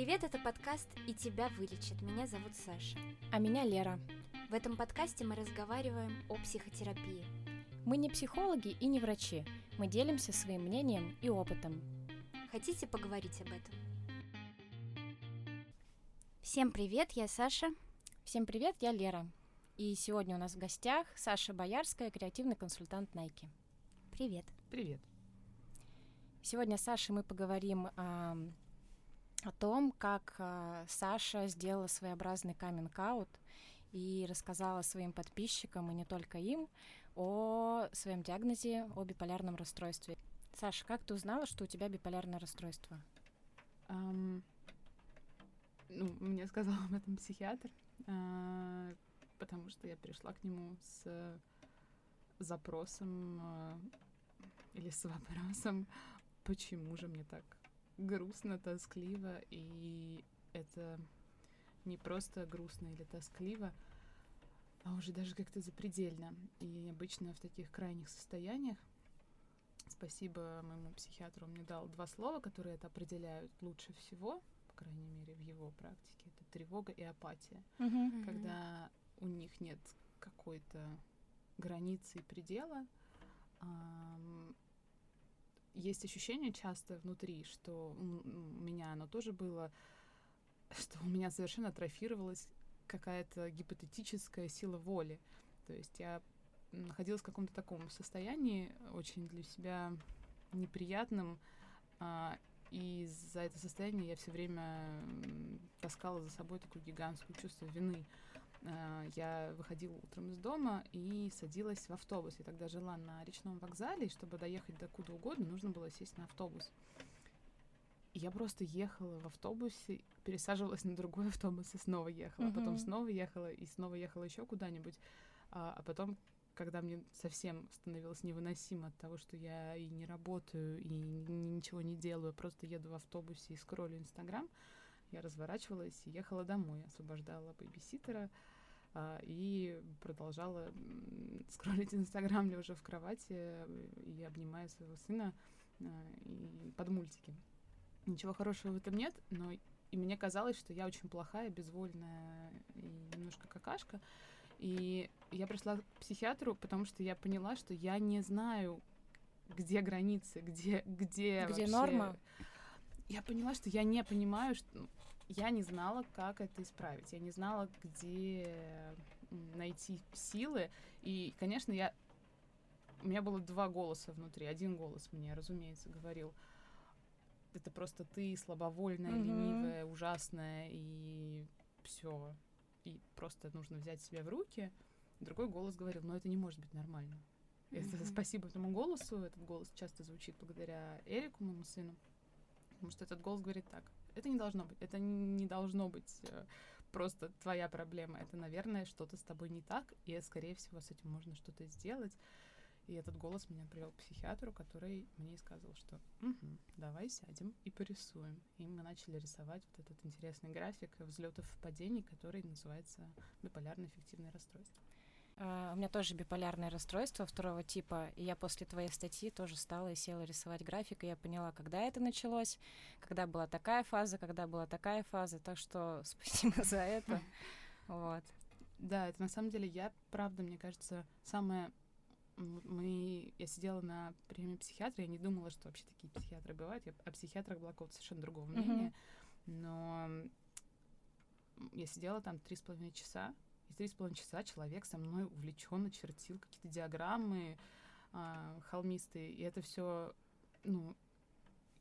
Привет, это подкаст «И тебя вылечит». Меня зовут Саша. А меня Лера. В этом подкасте мы разговариваем о психотерапии. Мы не психологи и не врачи. Мы делимся своим мнением и опытом. Хотите поговорить об этом? Всем привет, я Саша. Всем привет, я Лера. И сегодня у нас в гостях Саша Боярская, креативный консультант Nike. Привет. Привет. Сегодня с Сашей мы поговорим о, о том, как а, Саша сделала своеобразный каминг-аут и рассказала своим подписчикам, и не только им, о своем диагнозе, о биполярном расстройстве. Саша, как ты узнала, что у тебя биполярное расстройство? Um, ну, мне сказал об этом психиатр, uh, потому что я пришла к нему с запросом uh, или с вопросом, почему же мне так грустно, тоскливо, и это не просто грустно или тоскливо, а уже даже как-то запредельно. И обычно в таких крайних состояниях, спасибо моему психиатру, он мне дал два слова, которые это определяют лучше всего, по крайней мере, в его практике. Это тревога и апатия. Mm-hmm. Когда у них нет какой-то границы и предела, есть ощущение часто внутри, что у меня оно тоже было, что у меня совершенно атрофировалась какая-то гипотетическая сила воли. То есть я находилась в каком-то таком состоянии, очень для себя неприятным, а, и за это состояние я все время таскала за собой такое гигантское чувство вины. Я выходила утром из дома и садилась в автобус. Я тогда жила на речном вокзале, и чтобы доехать до куда угодно, нужно было сесть на автобус. И я просто ехала в автобусе, пересаживалась на другой автобус и снова ехала, mm-hmm. а потом снова ехала и снова ехала еще куда-нибудь, а, а потом когда мне совсем становилось невыносимо от того, что я и не работаю, и ничего не делаю, просто еду в автобусе и скроллю Инстаграм, я разворачивалась и ехала домой, освобождала бэбиситера а, и продолжала скроллить Инстаграм лежа в кровати и обнимая своего сына а, и под мультики. Ничего хорошего в этом нет, но и мне казалось, что я очень плохая, безвольная и немножко какашка. И я пришла к психиатру, потому что я поняла, что я не знаю, где границы, где где где вообще... норма. Я поняла, что я не понимаю, что я не знала, как это исправить. Я не знала, где найти силы. И, конечно, я у меня было два голоса внутри. Один голос мне, разумеется, говорил, это просто ты слабовольная, mm-hmm. ленивая, ужасная и все. И просто нужно взять себя в руки. Другой голос говорил, но это не может быть нормально. Mm-hmm. Это спасибо этому голосу. Этот голос часто звучит благодаря Эрику, моему сыну. Потому что этот голос говорит так. Это не должно быть. Это не должно быть э, просто твоя проблема. Это, наверное, что-то с тобой не так, и, скорее всего, с этим можно что-то сделать. И этот голос меня привел к психиатру, который мне сказал, что угу, давай сядем и порисуем. И мы начали рисовать вот этот интересный график взлетов и падений, который называется биполярное эффективное расстройство. Uh, у меня тоже биполярное расстройство второго типа, и я после твоей статьи тоже стала и села рисовать график, и я поняла, когда это началось, когда была такая фаза, когда была такая фаза, так что спасибо за это. Вот. Да, это на самом деле я, правда, мне кажется, самая мы, я сидела на приеме психиатра, я не думала, что вообще такие психиатры бывают. Я о психиатрах была какого-то совершенно другого мнения. Mm-hmm. Но я сидела там три с половиной часа, и три с половиной часа человек со мной увлеченно чертил какие-то диаграммы э, холмистые, и это все, ну,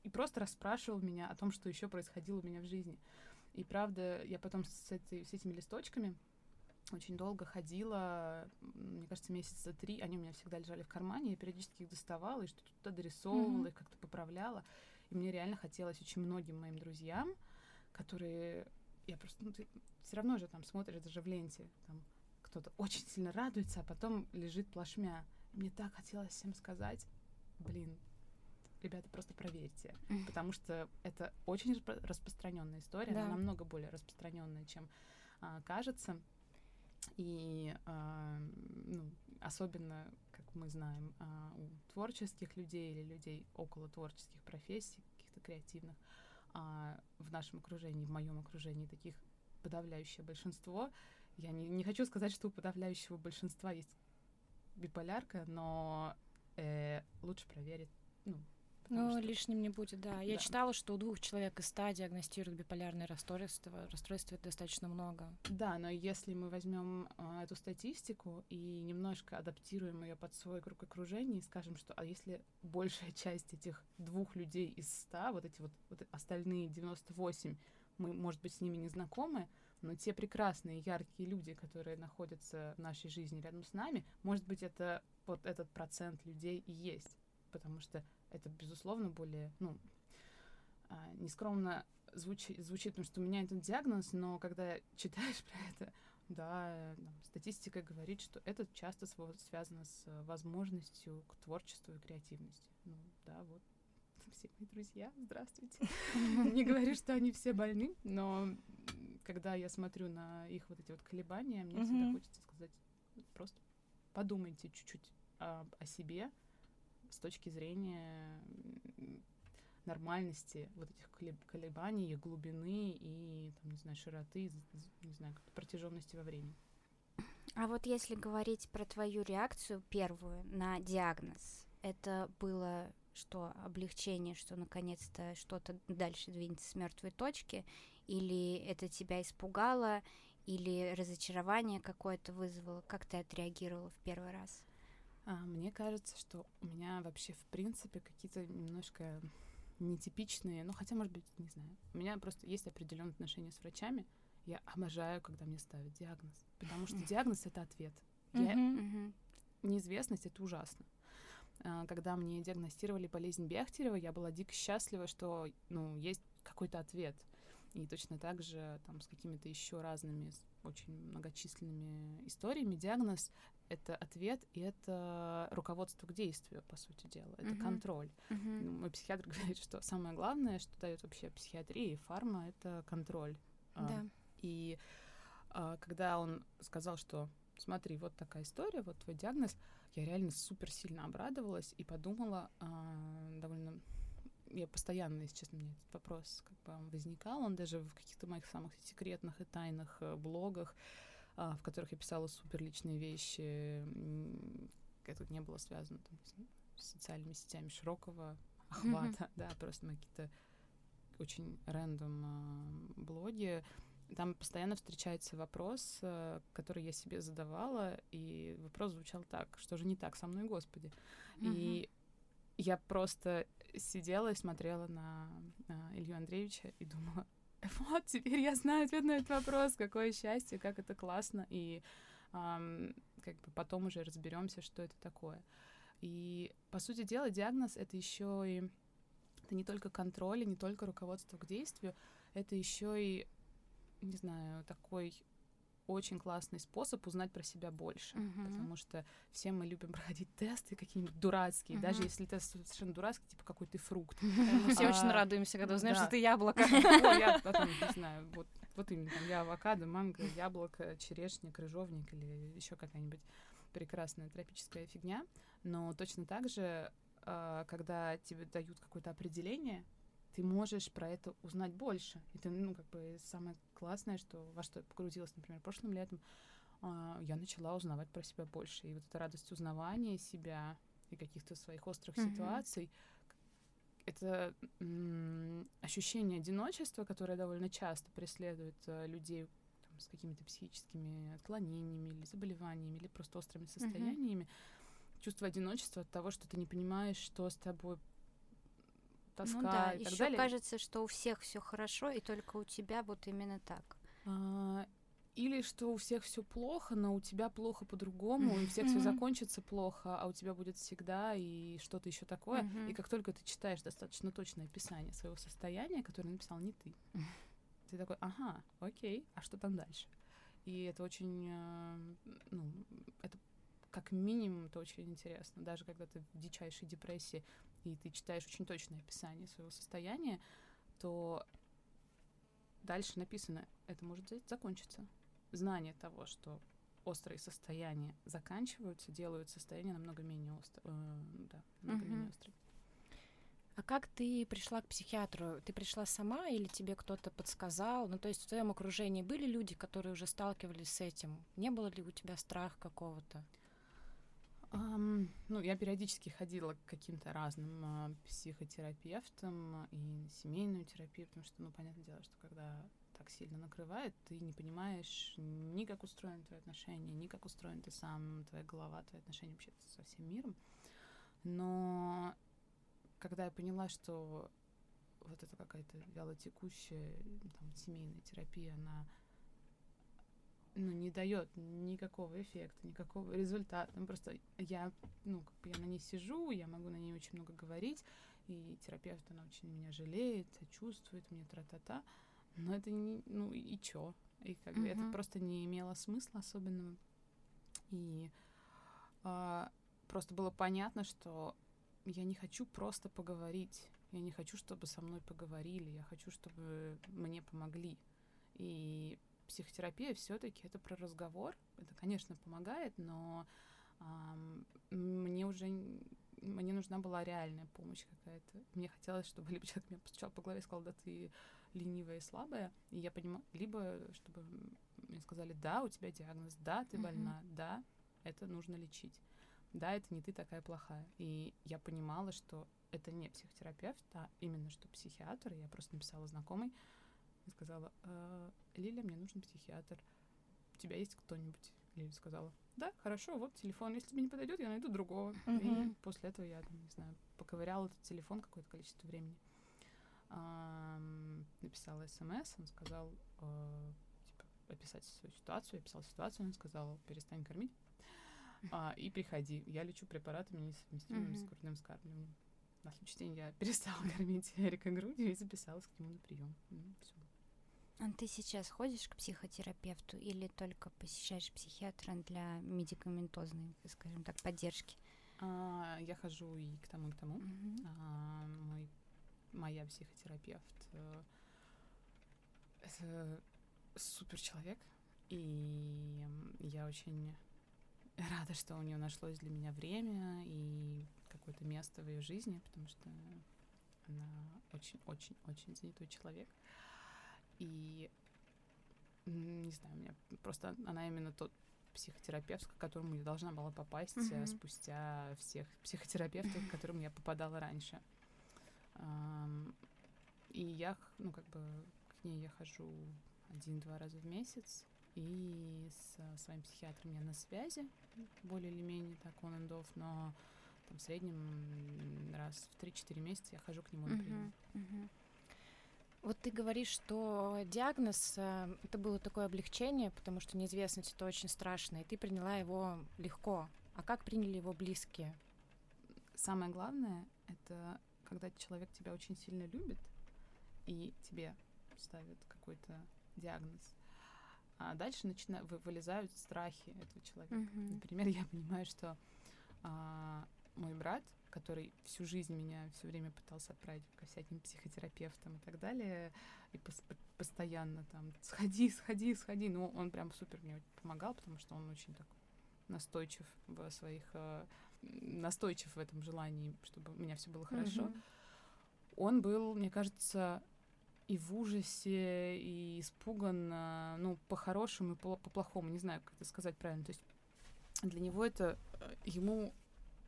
и просто расспрашивал меня о том, что еще происходило у меня в жизни. И правда, я потом с, этой, с этими листочками очень долго ходила, мне кажется, месяца три, они у меня всегда лежали в кармане, я периодически их доставала и что-то туда дорисовывала, mm-hmm. их как-то поправляла. И мне реально хотелось очень многим моим друзьям, которые... Я просто... Ну, ты все равно же там смотришь даже в ленте, там кто-то очень сильно радуется, а потом лежит плашмя. Мне так хотелось всем сказать, блин, ребята, просто проверьте, потому что это очень распро- распространенная история, да. она намного более распространенная, чем а, кажется. И э, ну, особенно, как мы знаем, э, у творческих людей или людей около творческих профессий, каких-то креативных, а в нашем окружении, в моем окружении таких подавляющее большинство. Я не, не хочу сказать, что у подавляющего большинства есть биполярка, но э, лучше проверить. Ну, ну, что... лишним не будет, да. Я да. читала, что у двух человек из ста диагностируют биполярное расстройство. Расстройств достаточно много. Да, но если мы возьмем э, эту статистику и немножко адаптируем ее под свой круг окружения и скажем, что а если большая часть этих двух людей из ста, вот эти вот, вот остальные 98, мы, может быть, с ними не знакомы, но те прекрасные, яркие люди, которые находятся в нашей жизни рядом с нами, может быть, это вот этот процент людей и есть. Потому что это, безусловно, более, ну, а, нескромно звучит, звучит, потому что у меня этот диагноз, но когда читаешь про это, да, там, статистика говорит, что это часто связано с возможностью к творчеству и креативности. Ну, да, вот все мои друзья, здравствуйте. Не говорю, что они все больны, но когда я смотрю на их вот эти вот колебания, мне всегда хочется сказать, просто подумайте чуть-чуть о себе с точки зрения нормальности вот этих колебаний, их глубины и, там, не знаю, широты, не знаю, протяженности во времени. А вот если говорить про твою реакцию первую на диагноз, это было что облегчение, что наконец-то что-то дальше двинется с мертвой точки, или это тебя испугало, или разочарование какое-то вызвало? Как ты отреагировала в первый раз? А, мне кажется, что у меня вообще в принципе какие-то немножко нетипичные, ну хотя, может быть, не знаю. У меня просто есть определенные отношения с врачами. Я обожаю, когда мне ставят диагноз, потому что диагноз это ответ. Я... Неизвестность это ужасно. А, когда мне диагностировали болезнь Бехтерева, я была дико счастлива, что ну, есть какой-то ответ. И точно так же там, с какими-то еще разными, очень многочисленными историями диагноз — это ответ, и это руководство к действию, по сути дела. Это uh-huh. контроль. Uh-huh. Мой психиатр говорит, что самое главное, что дает вообще психиатрия и фарма — это контроль. А, да. И а, когда он сказал, что смотри, вот такая история, вот твой диагноз, я реально супер сильно обрадовалась и подумала а, довольно я постоянно, если честно, мне этот вопрос как бы возникал, он даже в каких-то моих самых секретных и тайных э, блогах, а, в которых я писала супер личные вещи, это не было связано там, с социальными сетями широкого охвата, mm-hmm. да, просто мои какие-то очень рандом а, блоги, там постоянно встречается вопрос, э, который я себе задавала, и вопрос звучал так, что же не так со мной, Господи. Mm-hmm. И я просто сидела и смотрела на, на Илью Андреевича и думала, вот, теперь я знаю ответ на этот вопрос, какое счастье, как это классно, и эм, как бы потом уже разберемся, что это такое. И, по сути дела, диагноз — это еще и... Это не только контроль, и не только руководство к действию, это еще и не знаю, такой очень классный способ узнать про себя больше, uh-huh. потому что все мы любим проходить тесты какие-нибудь дурацкие, uh-huh. даже если тест совершенно дурацкий, типа какой ты фрукт. Мы все очень радуемся, когда узнаем, что ты яблоко. Я не знаю, вот вот именно, там, я авокадо, манго, яблоко, черешня, крыжовник или еще какая-нибудь прекрасная тропическая фигня. Но точно так же, а, когда тебе дают какое-то определение, ты можешь про это узнать больше. Это, ну, как бы самое классное, что во что я погрузилась, например, прошлым летом, э, я начала узнавать про себя больше. И вот эта радость узнавания себя и каких-то своих острых mm-hmm. ситуаций, это м- ощущение одиночества, которое довольно часто преследует э, людей там, с какими-то психическими отклонениями или заболеваниями, или просто острыми состояниями. Mm-hmm. Чувство одиночества от того, что ты не понимаешь, что с тобой тоска ну, да. и так Еще далее. кажется, что у всех все хорошо, и только у тебя вот именно так. А, или что у всех все плохо, но у тебя плохо по-другому, и у всех все закончится плохо, а у тебя будет всегда и что-то еще такое. И как только ты читаешь достаточно точное описание своего состояния, которое написал не ты, ты такой, ага, окей, а что там дальше? И это очень, э, ну, это как минимум это очень интересно. Даже когда ты в дичайшей депрессии, и ты читаешь очень точное описание своего состояния, то дальше написано, это может закончиться. Знание того, что острые состояния заканчиваются, делают состояние намного менее острым. Э, да, намного uh-huh. менее острым. А как ты пришла к психиатру? Ты пришла сама или тебе кто-то подсказал? Ну, то есть в твоем окружении были люди, которые уже сталкивались с этим? Не было ли у тебя страх какого-то? Um, ну, я периодически ходила к каким-то разным uh, психотерапевтам и семейную терапию, потому что, ну, понятное дело, что когда так сильно накрывает, ты не понимаешь ни как устроены твои отношения, ни как устроен ты сам, твоя голова, твои отношения вообще со всем миром. Но когда я поняла, что вот эта какая-то вялотекущая там, семейная терапия, она ну, не дает никакого эффекта, никакого результата. Ну, просто я, ну, как бы я на ней сижу, я могу на ней очень много говорить, и терапевт, она очень меня жалеет, чувствует мне тра-та-та, но это не, ну, и чё? И как бы uh-huh. это просто не имело смысла особенного. И а, просто было понятно, что я не хочу просто поговорить. Я не хочу, чтобы со мной поговорили. Я хочу, чтобы мне помогли. И психотерапия все-таки это про разговор. Это, конечно, помогает, но эм, мне уже мне нужна была реальная помощь какая-то. Мне хотелось, чтобы либо человек меня постучал по голове и сказал, да ты ленивая и слабая, и я понимаю, либо чтобы мне сказали, да, у тебя диагноз, да, ты больна, mm-hmm. да, это нужно лечить да, это не ты такая плохая. И я понимала, что это не психотерапевт, а именно что психиатр. И я просто написала знакомой и сказала, э, Лиля, мне нужен психиатр. У тебя есть кто-нибудь? Лиля сказала, да, хорошо, вот телефон. Если тебе не подойдет, я найду другого. Uh-huh. И после этого я, не знаю, поковыряла этот телефон какое-то количество времени. Эм, написала смс, он сказал, э, типа, описать свою ситуацию. Я описала ситуацию, он сказал, перестань кормить а, и приходи. Я лечу препаратами, несовместимыми mm-hmm. с грудным скармливанием. На следующий день я перестала кормить Эрика грудью и записалась к нему на прием. Ну, все. А ты сейчас ходишь к психотерапевту или только посещаешь психиатра для медикаментозной, скажем так, поддержки? А, я хожу и к тому, и к тому. Mm-hmm. А, мой, моя психотерапевт э, это супер человек, и я очень рада, что у нее нашлось для меня время и какое-то место в ее жизни, потому что она очень-очень-очень занятой человек. И не знаю, у меня просто она именно тот психотерапевт, к которому я должна была попасть mm-hmm. спустя всех психотерапевтов, к которым я попадала раньше. И я, ну, как бы к ней я хожу один-два раза в месяц, и с своим психиатром я на связи, более или менее так он off, но там в среднем раз в 3-4 месяца я хожу к нему на прием. Uh-huh, uh-huh. Вот ты говоришь, что диагноз э, это было такое облегчение, потому что неизвестность это очень страшно, и ты приняла его легко. А как приняли его близкие? Самое главное это когда человек тебя очень сильно любит и тебе ставят какой-то диагноз, а дальше начина... вылезают страхи этого человека. Mm-hmm. Например, я понимаю, что а, мой брат, который всю жизнь меня все время пытался отправить ко всяким психотерапевтам и так далее, и пос- постоянно там сходи, сходи, сходи. Ну, он прям супер мне помогал, потому что он очень так настойчив в своих э, настойчив в этом желании, чтобы у меня все было хорошо. Mm-hmm. Он был, мне кажется, и в ужасе, и испуган, ну, по-хорошему и по-плохому, не знаю, как это сказать правильно. То есть для него это, э, ему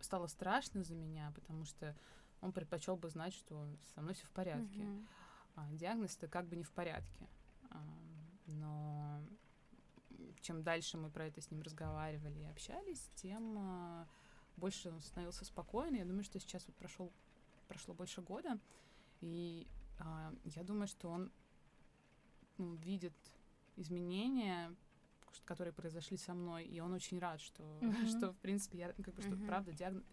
стало страшно за меня, потому что он предпочел бы знать, что со мной все в порядке. Mm-hmm. А, диагноз это как бы не в порядке. А, но чем дальше мы про это с ним разговаривали и общались, тем а, больше он становился спокойный. Я думаю, что сейчас вот прошел, прошло больше года, и а, я думаю, что он ну, видит изменения, которые произошли со мной, и он очень рад, что, mm-hmm. что в принципе, я как бы, что mm-hmm. правда диагноз,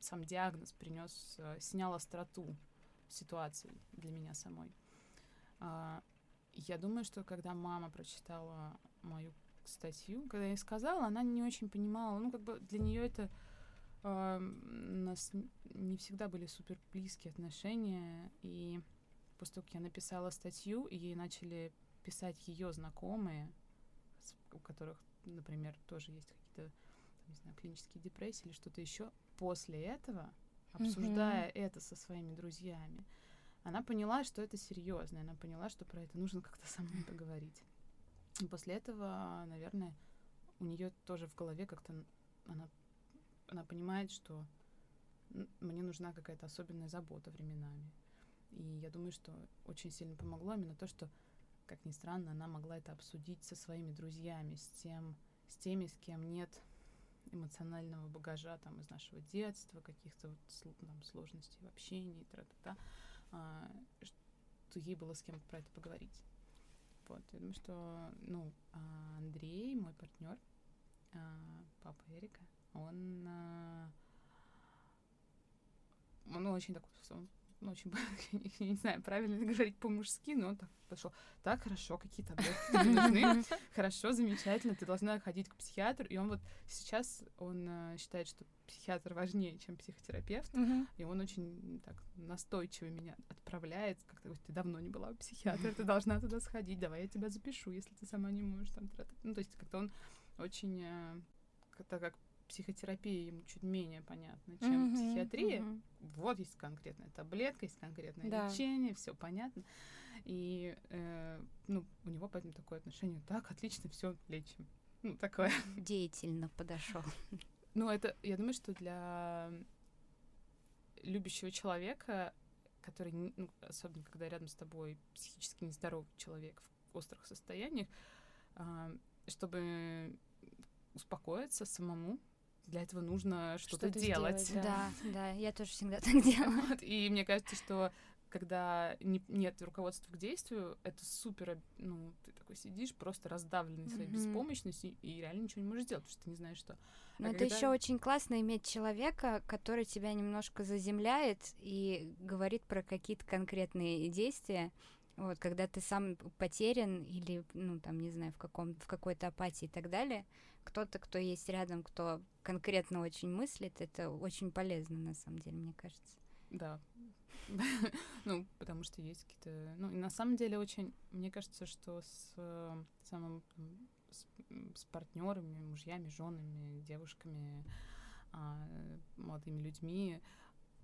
сам диагноз принес, э, снял остроту ситуации для меня самой. А, я думаю, что когда мама прочитала мою статью, когда я ей сказала, она не очень понимала, ну, как бы для нее это э, у нас не всегда были супер близкие отношения, и после того, как я написала статью, и ей начали писать ее знакомые, у которых, например, тоже есть какие-то, не знаю, клинические депрессии или что-то еще, после этого обсуждая mm-hmm. это со своими друзьями, она поняла, что это серьезно, она поняла, что про это нужно как-то со мной поговорить. И после этого, наверное, у нее тоже в голове как-то она, она понимает, что мне нужна какая-то особенная забота временами. И я думаю, что очень сильно помогло именно то, что, как ни странно, она могла это обсудить со своими друзьями, с, тем, с теми, с кем нет эмоционального багажа там из нашего детства, каких-то вот там, сложностей в общении, тра-та-та, а, что ей было с кем про это поговорить. Вот, я думаю, что, ну, а Андрей, мой партнер, а, папа Эрика, он, а, он очень такой, ну, очень, я не знаю, правильно ли говорить по-мужски, но он так пошел. Так, хорошо, какие таблетки нужны? Хорошо, замечательно, ты должна ходить к психиатру. И он вот сейчас, он э, считает, что психиатр важнее, чем психотерапевт. И он очень так настойчиво меня отправляет. Как-то говорит, ты давно не была у психиатра, ты должна туда сходить, давай я тебя запишу, если ты сама не можешь. Там, ну, то есть как-то он очень, э, так как психотерапия ему чуть менее понятна, чем mm-hmm, психиатрия. Mm-hmm. Вот есть конкретная таблетка, есть конкретное да. лечение, все понятно. И э, ну, у него поэтому такое отношение: так, отлично, все лечим. Ну, такое. Деятельно подошел. Ну, это, я думаю, что для любящего человека, который, ну, особенно когда рядом с тобой психически нездоровый человек в острых состояниях, э, чтобы успокоиться самому, для этого нужно что-то, что делать. Сделать, да. да, да, я тоже всегда так делала. Вот, и мне кажется, что когда не, нет руководства к действию, это супер, ну, ты такой сидишь, просто раздавленный своей mm-hmm. беспомощностью, и реально ничего не можешь сделать, потому что ты не знаешь, что. Но а это когда... еще очень классно иметь человека, который тебя немножко заземляет и говорит про какие-то конкретные действия. Вот, когда ты сам потерян или, ну, там, не знаю, в, каком, в какой-то апатии и так далее, кто-то, кто есть рядом, кто конкретно очень мыслит, это очень полезно, на самом деле, мне кажется. Да. ну, потому что есть какие-то... Ну, на самом деле очень... Мне кажется, что с самым... с, партнерами, мужьями, женами, девушками, а, молодыми людьми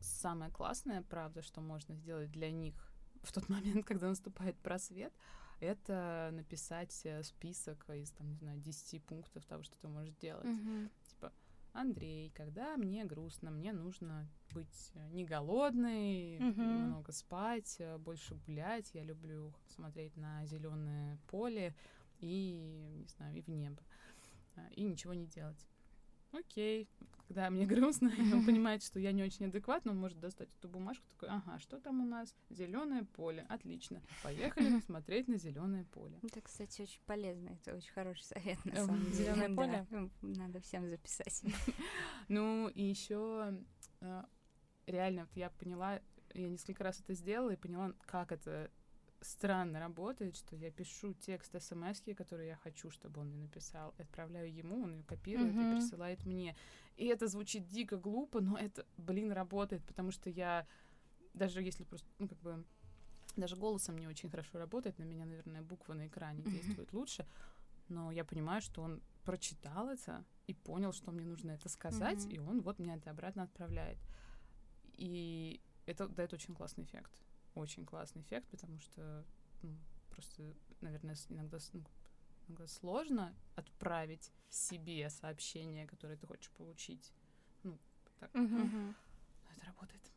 самое классное, правда, что можно сделать для них в тот момент, когда наступает просвет, это написать э, список из, там, не знаю, 10 пунктов того, что ты можешь делать. Mm-hmm. Типа, Андрей, когда мне грустно, мне нужно быть э, не голодной, mm-hmm. много спать, э, больше гулять. Я люблю смотреть на зеленое поле и, не знаю, и в небо. И ничего не делать окей, когда мне грустно, и он понимает, что я не очень адекватна, он может достать эту бумажку, такой, ага, что там у нас? Зеленое поле, отлично, поехали смотреть на зеленое поле. Это, кстати, очень полезно, это очень хороший совет, на самом деле. Зеленое поле? Надо всем записать. Ну, и еще э, реально, вот я поняла, я несколько раз это сделала и поняла, как это странно работает, что я пишу текст смс, который я хочу, чтобы он мне написал, отправляю ему, он ее копирует mm-hmm. и присылает мне. И это звучит дико глупо, но это, блин, работает, потому что я даже если просто, ну, как бы, даже голосом не очень хорошо работает, на меня, наверное, буквы на экране mm-hmm. действуют лучше, но я понимаю, что он прочитал это и понял, что мне нужно это сказать, mm-hmm. и он вот мне это обратно отправляет. И это дает очень классный эффект очень классный эффект, потому что ну, просто, наверное, иногда, ну, иногда сложно отправить себе сообщение, которое ты хочешь получить. Ну, так. Mm-hmm. Но это работает.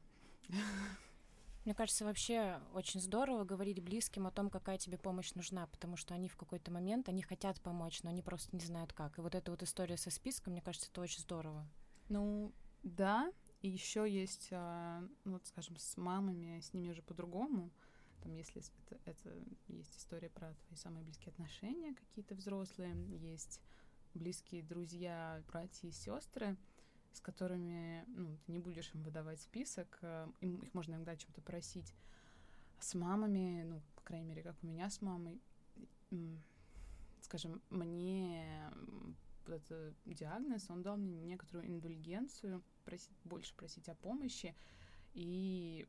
Мне кажется, вообще очень здорово говорить близким о том, какая тебе помощь нужна, потому что они в какой-то момент, они хотят помочь, но они просто не знают как. И вот эта вот история со списком, мне кажется, это очень здорово. Ну, да, и еще есть, а, ну, вот, скажем, с мамами, с ними уже по-другому. Там, если это, это есть история про твои самые близкие отношения, какие-то взрослые, есть близкие друзья, братья и сестры, с которыми, ну, ты не будешь им выдавать список, а, им, их можно иногда чем-то просить. С мамами, ну, по крайней мере, как у меня с мамой, скажем, мне вот этот диагноз, он дал мне некоторую индульгенцию, просить, больше просить о помощи и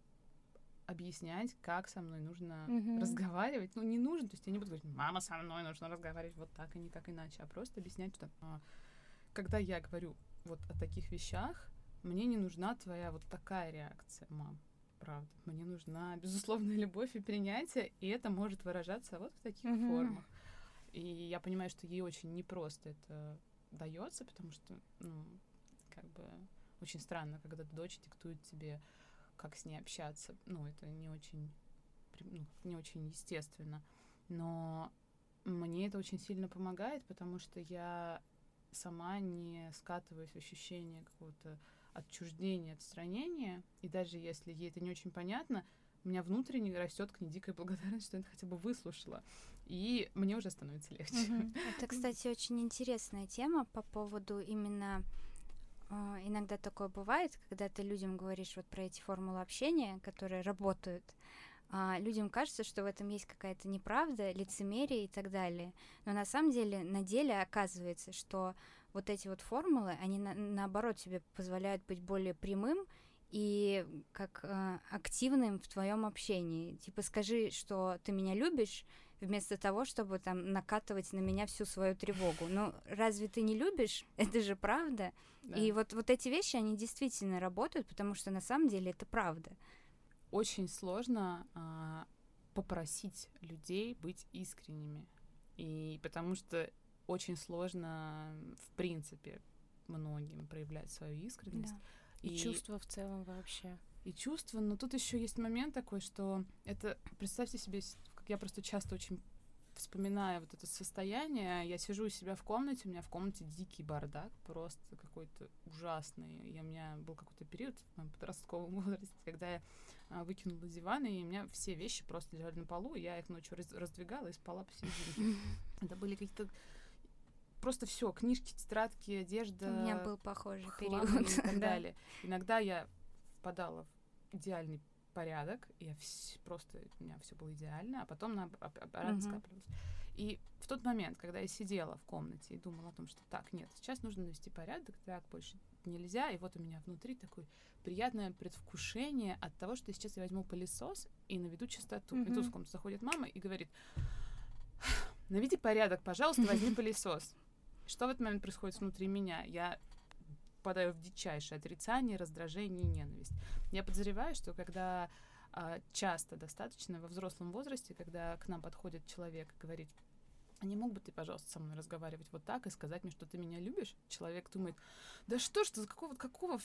объяснять, как со мной нужно mm-hmm. разговаривать. Ну, не нужно, то есть я не буду говорить, мама, со мной нужно разговаривать вот так и никак иначе, а просто объяснять, что а, когда я говорю вот о таких вещах, мне не нужна твоя вот такая реакция, мам. Правда. Мне нужна безусловная любовь и принятие, и это может выражаться вот в таких mm-hmm. формах. И я понимаю, что ей очень непросто это дается, потому что, ну, как бы очень странно, когда дочь диктует тебе, как с ней общаться. Ну, это не очень, ну, не очень естественно. Но мне это очень сильно помогает, потому что я сама не скатываюсь в ощущение какого-то отчуждения, отстранения, и даже если ей это не очень понятно, у меня внутренне растет к ней дикая благодарность, что я это хотя бы выслушала. И мне уже становится легче. Mm-hmm. Это, кстати, очень интересная тема по поводу именно Uh, иногда такое бывает, когда ты людям говоришь вот про эти формулы общения, которые работают, uh, людям кажется, что в этом есть какая-то неправда, лицемерие и так далее. Но на самом деле, на деле оказывается, что вот эти вот формулы, они на, наоборот тебе позволяют быть более прямым и как э, активным в твоем общении. Типа скажи, что ты меня любишь, вместо того, чтобы там накатывать на меня всю свою тревогу. Ну, разве ты не любишь? Это же правда. Да. И вот, вот эти вещи, они действительно работают, потому что на самом деле это правда. Очень сложно а, попросить людей быть искренними. И потому что очень сложно, в принципе, многим проявлять свою искренность. Да. И, и чувства в целом вообще. И чувства, но тут еще есть момент такой, что это, представьте себе, как я просто часто очень вспоминаю вот это состояние, я сижу у себя в комнате, у меня в комнате дикий бардак, просто какой-то ужасный. И у меня был какой-то период в моем подростковом возрасте, когда я а, выкинула диван, и у меня все вещи просто лежали на полу, я их ночью раз раздвигала и спала посередине. Это были какие-то просто все, книжки, тетрадки, одежда. У меня был похожий период. И так далее. Иногда я впадала в идеальный порядок, и я вс- просто у меня все было идеально, а потом на аппарат uh-huh. скапливалось. И в тот момент, когда я сидела в комнате и думала о том, что так, нет, сейчас нужно навести порядок, так больше нельзя, и вот у меня внутри такое приятное предвкушение от того, что сейчас я возьму пылесос и наведу чистоту. Uh-huh. И тут в комнату заходит мама и говорит, наведи порядок, пожалуйста, возьми пылесос. Что в этот момент происходит внутри меня? Я впадаю в дичайшее отрицание, раздражение и ненависть. Я подозреваю, что когда а, часто достаточно во взрослом возрасте, когда к нам подходит человек и говорит, а не мог бы ты, пожалуйста, со мной разговаривать вот так и сказать мне, что ты меня любишь? Человек думает, да что ж ты, какого, какого,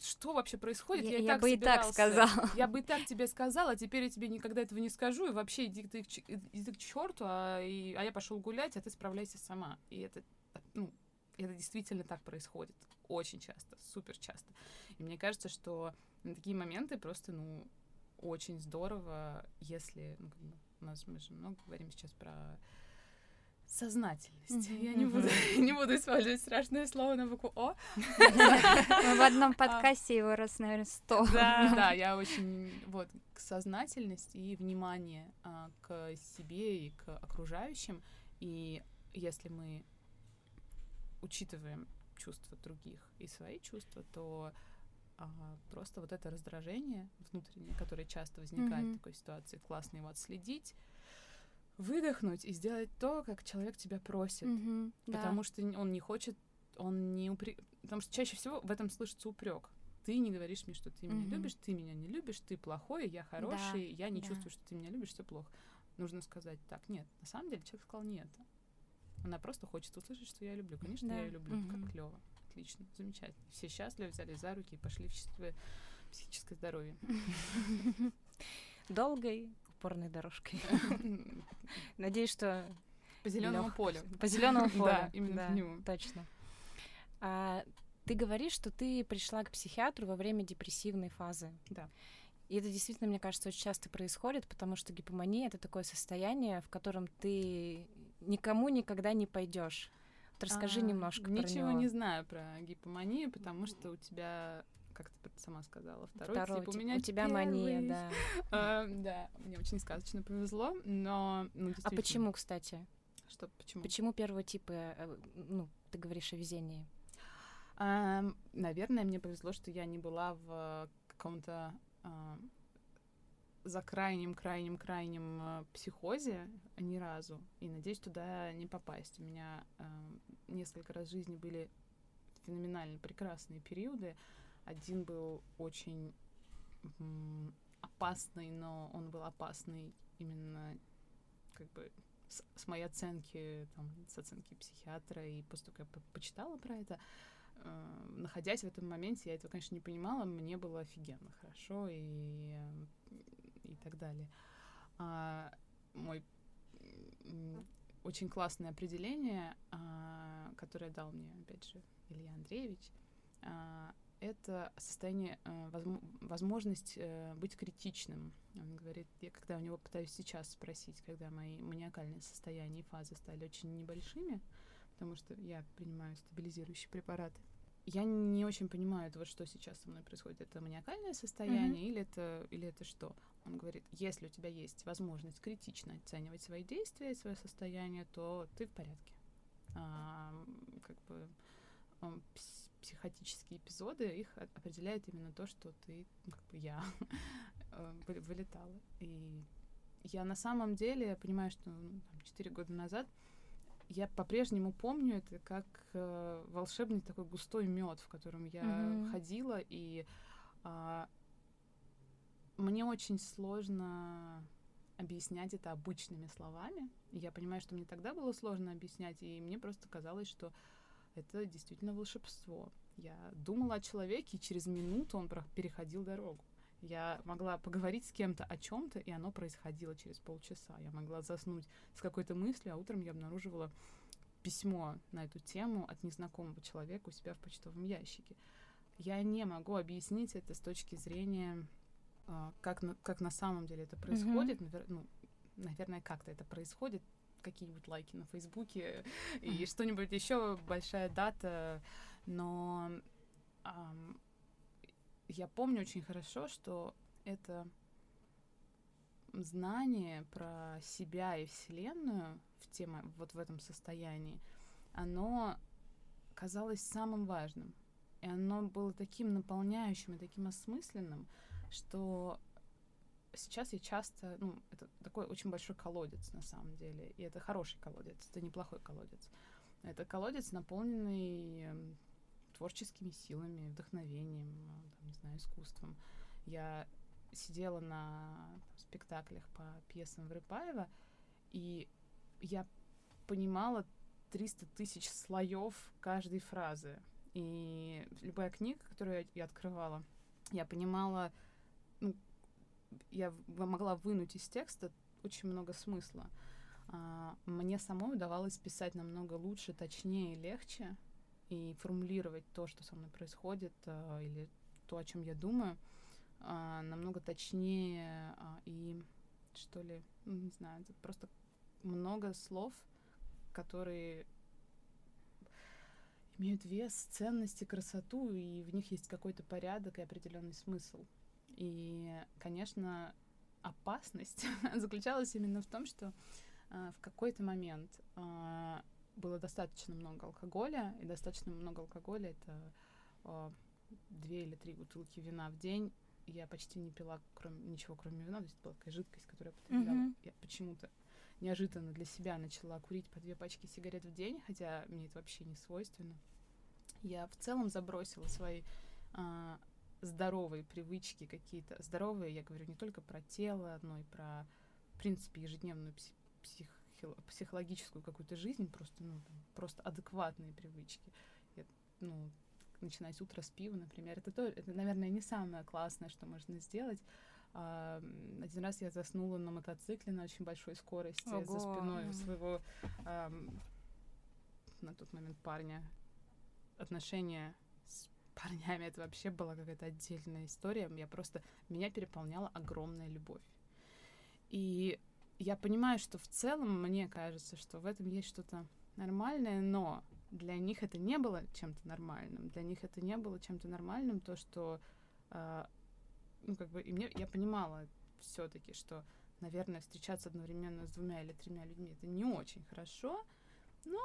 что вообще происходит? Я, я, я так бы собирался. и так сказала. Я бы и так тебе сказала, а теперь я тебе никогда этого не скажу, и вообще иди ты, иди к черту, а, и, а я пошел гулять, а ты справляйся сама. И это, ну, это действительно так происходит. Очень часто, супер часто. И мне кажется, что на такие моменты просто, ну, очень здорово, если... Ну, у нас мы же много говорим сейчас про сознательность. Mm-hmm. Я не буду, не буду использовать страшное слово на букву О. В одном подкасте его раз, наверное, сто. Да, да, я очень вот к сознательности и внимание а, к себе и к окружающим. И если мы учитываем чувства других и свои чувства, то а, просто вот это раздражение внутреннее, которое часто возникает mm-hmm. в такой ситуации, классно его отследить, выдохнуть и сделать то, как человек тебя просит, mm-hmm, потому да. что он не хочет, он не упрек, потому что чаще всего в этом слышится упрек. Ты не говоришь мне, что ты mm-hmm. меня любишь, ты меня не любишь, ты плохой, я хороший, да, я не да. чувствую, что ты меня любишь, все плохо. Нужно сказать так, нет, на самом деле человек сказал нет. Она просто хочет услышать, что я люблю. Конечно, да. я ее люблю. Mm-hmm. Как клево. Отлично, замечательно. Все счастливы, взяли за руки и пошли в счастливое психическое здоровье. Долгой, упорной дорожкой. Надеюсь, что по зеленому полю. По зеленому полю. Да, именно по нему. Точно. А, ты говоришь, что ты пришла к психиатру во время депрессивной фазы. Да. И это действительно, мне кажется, очень часто происходит, потому что гипомания это такое состояние, в котором ты никому никогда не пойдешь. Вот расскажи а, немножко ничего про него. не знаю про гипоманию, потому что у тебя как ты сама сказала, второй, второй тип. У меня у тебя первый. мания, да. а, да, мне очень сказочно повезло, но ну, А почему, кстати? Что почему? Почему первого типа, э, ну, ты говоришь о везении? А, наверное, мне повезло, что я не была в каком-то а, за крайним, крайним, крайним э, психозе ни разу. И надеюсь туда не попасть. У меня э, несколько раз в жизни были феноменально прекрасные периоды. один был очень опасный, но он был опасный именно как бы с, с моей оценки, там, с оценки психиатра, и после того, как я почитала про это, э, находясь в этом моменте, я этого, конечно, не понимала, мне было офигенно хорошо и, и так далее. А, мой очень классное определение, а, которое дал мне, опять же, Илья Андреевич, а, это состояние, э, возможность э, быть критичным. Он говорит, я когда у него пытаюсь сейчас спросить, когда мои маниакальные состояния и фазы стали очень небольшими, потому что я принимаю стабилизирующие препараты, я не очень понимаю, вот что сейчас со мной происходит. Это маниакальное состояние mm-hmm. или это или это что? Он говорит, если у тебя есть возможность критично оценивать свои действия и свое состояние, то ты в порядке. А, как бы психотические эпизоды, их определяет именно то, что ты, ну, как бы я, э, вылетала. И я на самом деле понимаю, что ну, четыре года назад я по-прежнему помню это как э, волшебный такой густой мед, в котором я mm-hmm. ходила, и э, мне очень сложно объяснять это обычными словами. Я понимаю, что мне тогда было сложно объяснять, и мне просто казалось, что это действительно волшебство. Я думала о человеке, и через минуту он переходил дорогу. Я могла поговорить с кем-то о чем-то, и оно происходило через полчаса. Я могла заснуть с какой-то мыслью, а утром я обнаруживала письмо на эту тему от незнакомого человека у себя в почтовом ящике. Я не могу объяснить это с точки зрения, как на, как на самом деле это происходит. Mm-hmm. Навер- ну, наверное, как-то это происходит какие-нибудь лайки на Фейсбуке и что-нибудь еще, большая дата, но эм, я помню очень хорошо, что это знание про себя и Вселенную в теме, вот в этом состоянии, оно казалось самым важным. И оно было таким наполняющим и таким осмысленным, что сейчас я часто, ну, это такой очень большой колодец на самом деле, и это хороший колодец, это неплохой колодец. Это колодец, наполненный эм, творческими силами, вдохновением, там, не знаю, искусством. Я сидела на там, спектаклях по пьесам Врыпаева, и я понимала 300 тысяч слоев каждой фразы. И любая книга, которую я открывала, я понимала, ну, я могла вынуть из текста очень много смысла. А, мне самой удавалось писать намного лучше, точнее и легче, и формулировать то, что со мной происходит, а, или то, о чем я думаю, а, намного точнее и что ли, ну, не знаю, это просто много слов, которые имеют вес, ценность и красоту, и в них есть какой-то порядок и определенный смысл. И, конечно, опасность заключалась именно в том, что э, в какой-то момент э, было достаточно много алкоголя, и достаточно много алкоголя это э, две или три бутылки вина в день. Я почти не пила кроме, ничего, кроме вина, то есть была такая жидкость, которую я потребляла. Mm-hmm. Я почему-то неожиданно для себя начала курить по две пачки сигарет в день, хотя мне это вообще не свойственно. Я в целом забросила свои а, здоровые привычки какие-то. Здоровые, я говорю не только про тело, но и про, в принципе, ежедневную псих, психологическую какую-то жизнь, просто, ну, просто адекватные привычки. Я, ну, начинать утро с пива, например, это, то, это, наверное, не самое классное, что можно сделать. А, один раз я заснула на мотоцикле на очень большой скорости Ого. за спиной своего а, на тот момент парня. Отношения парнями это вообще была какая-то отдельная история. Я просто меня переполняла огромная любовь. И я понимаю, что в целом мне кажется, что в этом есть что-то нормальное, но для них это не было чем-то нормальным. Для них это не было чем-то нормальным, то, что э, ну, как бы, и мне я понимала все-таки, что, наверное, встречаться одновременно с двумя или тремя людьми это не очень хорошо, но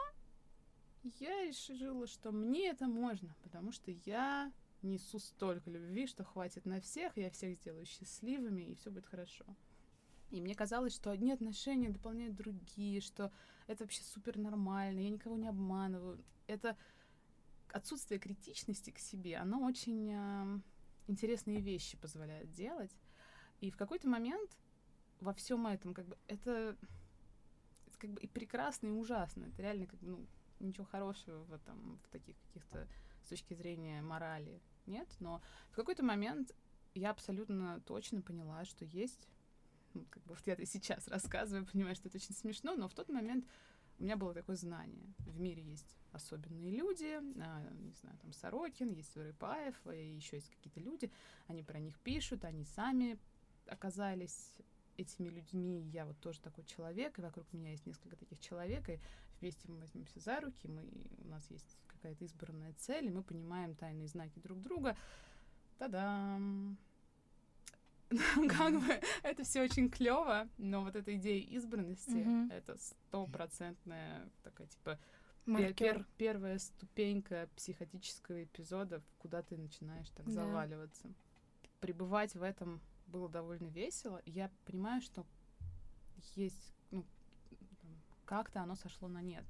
я решила, что мне это можно, потому что я несу столько любви, что хватит на всех, я всех сделаю счастливыми, и все будет хорошо. И мне казалось, что одни отношения дополняют другие, что это вообще супер нормально, я никого не обманываю. Это отсутствие критичности к себе, оно очень э, интересные вещи позволяет делать. И в какой-то момент во всем этом, как бы, это, это как бы и прекрасно, и ужасно. Это реально как бы, ну, ничего хорошего в этом, в таких каких-то с точки зрения морали нет, но в какой-то момент я абсолютно точно поняла, что есть, ну, как бы вот я это сейчас рассказываю, понимаю, что это очень смешно, но в тот момент у меня было такое знание. В мире есть особенные люди, а, не знаю, там Сорокин, есть Вырыпаев, и еще есть какие-то люди, они про них пишут, они сами оказались этими людьми, я вот тоже такой человек, и вокруг меня есть несколько таких человек, и вместе мы возьмемся за руки, мы, у нас есть какая-то избранная цель, и мы понимаем тайные знаки друг друга. Та-дам! как бы это все очень клево, но вот эта идея избранности mm-hmm. это стопроцентная такая типа пер- пер- первая ступенька психотического эпизода, куда ты начинаешь так да. заваливаться. Пребывать в этом было довольно весело. Я понимаю, что есть ну, как-то оно сошло на нет.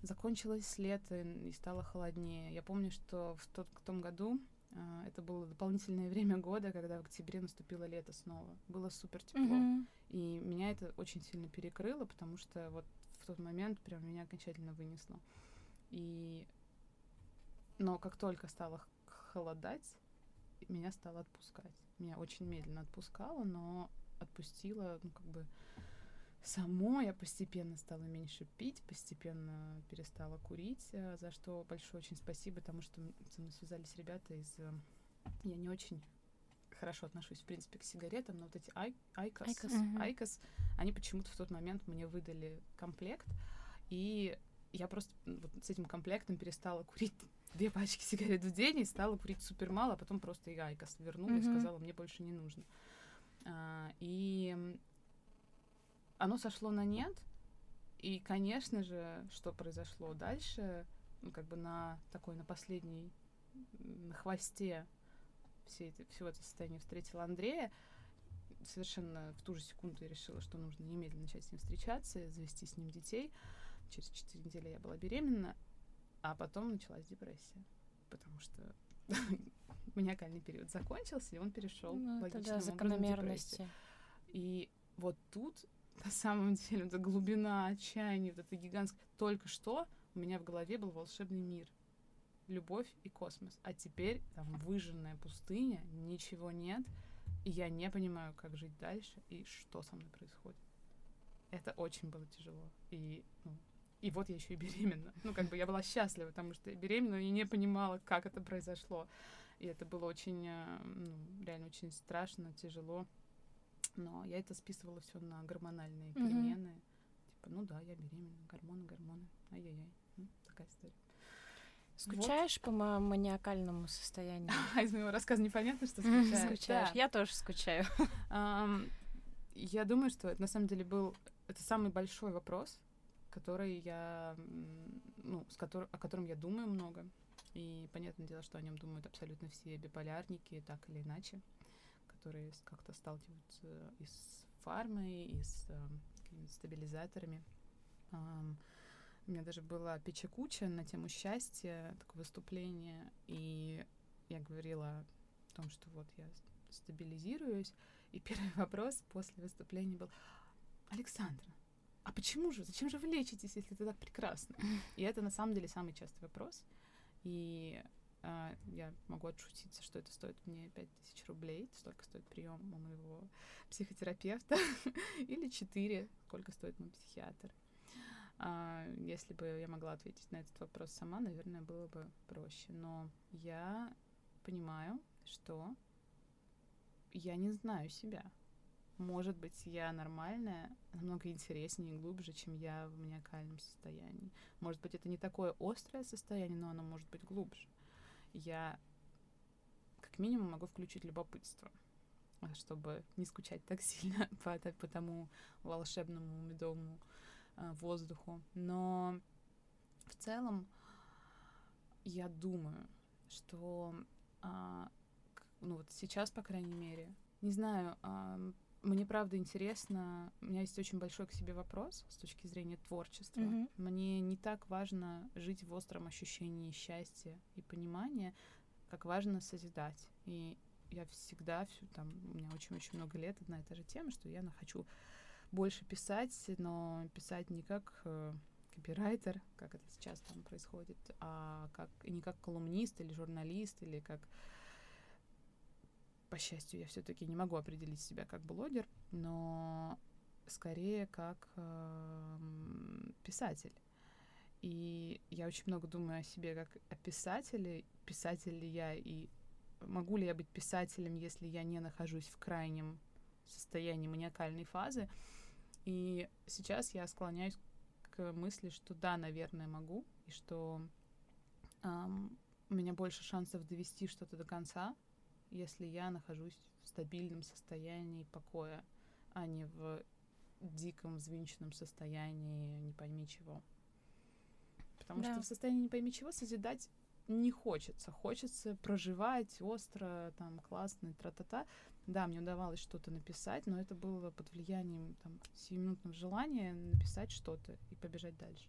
Закончилось лето и стало холоднее. Я помню, что в, тот, в том году э, это было дополнительное время года, когда в октябре наступило лето снова. Было супер тепло. Mm-hmm. И меня это очень сильно перекрыло, потому что вот в тот момент прям меня окончательно вынесло. И... Но как только стало холодать, меня стало отпускать. Меня очень медленно отпускало, но отпустило, ну, как бы само я постепенно стала меньше пить, постепенно перестала курить, э, за что большое очень спасибо, потому что со мной связались ребята из... Э, я не очень хорошо отношусь, в принципе, к сигаретам, но вот эти Ай IQOS, IQOS. Uh-huh. IQOS, они почему-то в тот момент мне выдали комплект, и я просто вот с этим комплектом перестала курить две пачки сигарет в день и стала курить супер мало, а потом просто и IQOS вернула uh-huh. и сказала, мне больше не нужно. А, и оно сошло на нет, и, конечно же, что произошло дальше, ну, как бы на такой, на последней, на хвосте все это, всего этого состояния встретила Андрея, совершенно в ту же секунду я решила, что нужно немедленно начать с ним встречаться, завести с ним детей. Через четыре недели я была беременна, а потом началась депрессия, потому что маниакальный период закончился, и он перешел ну, логичным закономерности. И вот тут на самом деле, эта глубина отчаяния, вот это гигантское... Только что у меня в голове был волшебный мир. Любовь и космос. А теперь там выжженная пустыня, ничего нет, и я не понимаю, как жить дальше и что со мной происходит. Это очень было тяжело. И, ну, и вот я еще и беременна. Ну, как бы я была счастлива, потому что я беременна и не понимала, как это произошло. И это было очень, э, ну, реально очень страшно, тяжело но я это списывала все на гормональные mm-hmm. перемены. Типа, ну да, я беременна, гормоны, гормоны, ай-яй-яй. Ну, такая история. Скучаешь вот. по моему маниакальному состоянию? А из моего рассказа непонятно, что скучаешь. Скучаешь. Я тоже скучаю. Я думаю, что это на самом деле был это самый большой вопрос, который я, ну, с которым, о котором я думаю много. И понятное дело, что о нем думают абсолютно все биполярники, так или иначе которые как-то сталкиваются и с фармой, и с э, стабилизаторами. Um, у меня даже была печекуча на тему счастья, такое выступление, и я говорила о том, что вот я стабилизируюсь, и первый вопрос после выступления был, Александра, а почему же, зачем же вы лечитесь, если это так прекрасно? И это на самом деле самый частый вопрос. И а, я могу отшутиться, что это стоит мне 5000 рублей, столько стоит прием у моего психотерапевта, или 4, сколько стоит мой психиатр. А, если бы я могла ответить на этот вопрос сама, наверное, было бы проще. Но я понимаю, что я не знаю себя. Может быть, я нормальная, намного интереснее и глубже, чем я в маниакальном состоянии. Может быть, это не такое острое состояние, но оно может быть глубже я как минимум могу включить любопытство, чтобы не скучать так сильно по, по тому волшебному медовому э, воздуху. Но в целом я думаю, что э, ну вот сейчас, по крайней мере, не знаю, э, мне правда интересно, у меня есть очень большой к себе вопрос с точки зрения творчества. Мгм. Мне не так важно жить в остром ощущении счастья и понимания, как важно созидать. И я всегда, всю, там, у меня очень-очень много лет одна и та же тема, что я хочу больше писать, но писать не как э, копирайтер, как это сейчас там происходит, а как, и не как колумнист или журналист, или как по счастью, я все-таки не могу определить себя как блогер, но скорее как эм, писатель. И я очень много думаю о себе как о писателе, писатель ли я и могу ли я быть писателем, если я не нахожусь в крайнем состоянии маниакальной фазы. И сейчас я склоняюсь к мысли, что да, наверное, могу, и что ам, у меня больше шансов довести что-то до конца, если я нахожусь в стабильном состоянии покоя, а не в диком, взвинченном состоянии не пойми чего. Потому Да. что в состоянии не пойми чего созидать не хочется. Хочется проживать остро, там, классно, тра-та-та. Да, мне удавалось что-то написать, но это было под влиянием там, сиюминутного желания написать что-то и побежать дальше.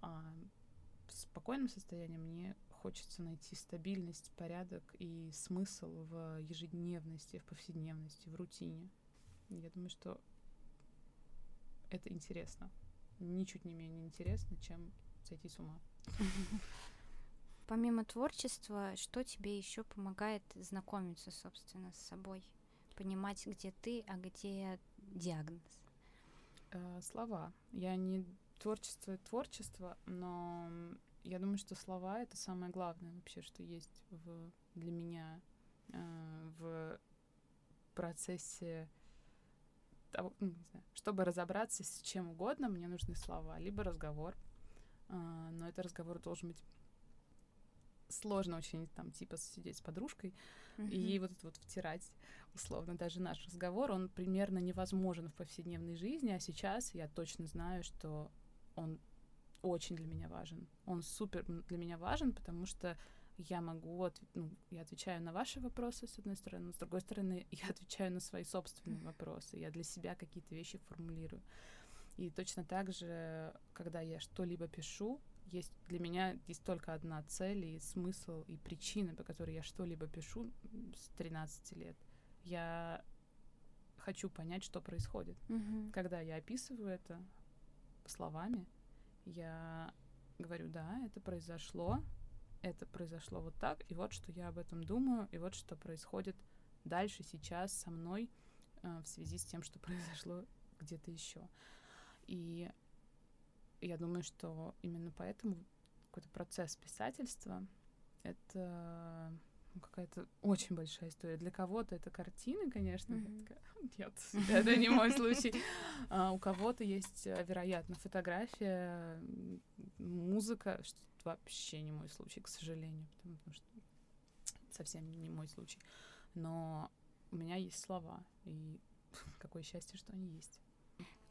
А в спокойном состоянии мне хочется найти стабильность, порядок и смысл в ежедневности, в повседневности, в рутине. Я думаю, что это интересно. Ничуть не менее интересно, чем сойти с ума. Помимо творчества, что тебе еще помогает знакомиться, собственно, с собой? Понимать, где ты, а где диагноз? Э, слова. Я не творчество творчество, но я думаю, что слова это самое главное вообще, что есть в, для меня э, в процессе того, ну, не знаю, чтобы разобраться с чем угодно, мне нужны слова, либо разговор, А, но этот разговор должен быть сложно очень там типа сидеть с подружкой и вот это вот втирать, условно, даже наш разговор, он примерно невозможен в повседневной жизни, а сейчас я точно знаю, что он очень для меня важен. Он супер для меня важен, потому что я могу, отв- ну, я отвечаю на ваши вопросы, с одной стороны, но с другой стороны, я отвечаю на свои собственные вопросы, я для себя какие-то вещи формулирую. И точно так же, когда я что-либо пишу, есть для меня есть только одна цель и смысл и причина, по которой я что-либо пишу с 13 лет. Я хочу понять, что происходит. Мгм. Когда я описываю это словами, я говорю, да, это произошло, это произошло вот так, и вот что я об этом думаю, и вот что происходит дальше, сейчас со мной э, в связи с тем, что произошло где-то еще. И я думаю, что именно поэтому какой-то процесс писательства — это какая-то очень большая история. Для кого-то это картины, конечно. я Мгм. такая, Нет, это не мой случай. А у кого-то есть, э, вероятно, фотография, музыка, что вообще не мой случай, к сожалению, потому что совсем не мой случай. Но у меня есть слова, и какое счастье, что они есть.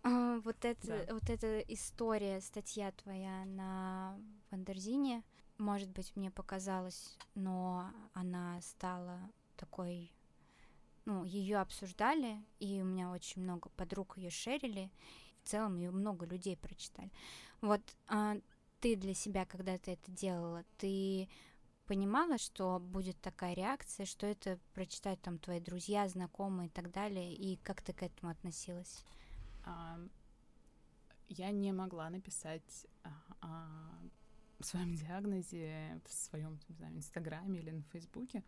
А, вот, это, Да. вот эта история, статья твоя на Wonderzine, может быть, мне показалось, но она стала такой... Ну, ее обсуждали, и у меня очень много подруг ее шерили. В целом ее много людей прочитали. Вот а, ты для себя, когда ты это делала, ты понимала, что будет такая реакция, что это прочитают там твои друзья, знакомые и так далее, и как ты к этому относилась? А, я не могла написать а, о своем диагнозе в своем, не знаю, инстаграме или на фейсбуке,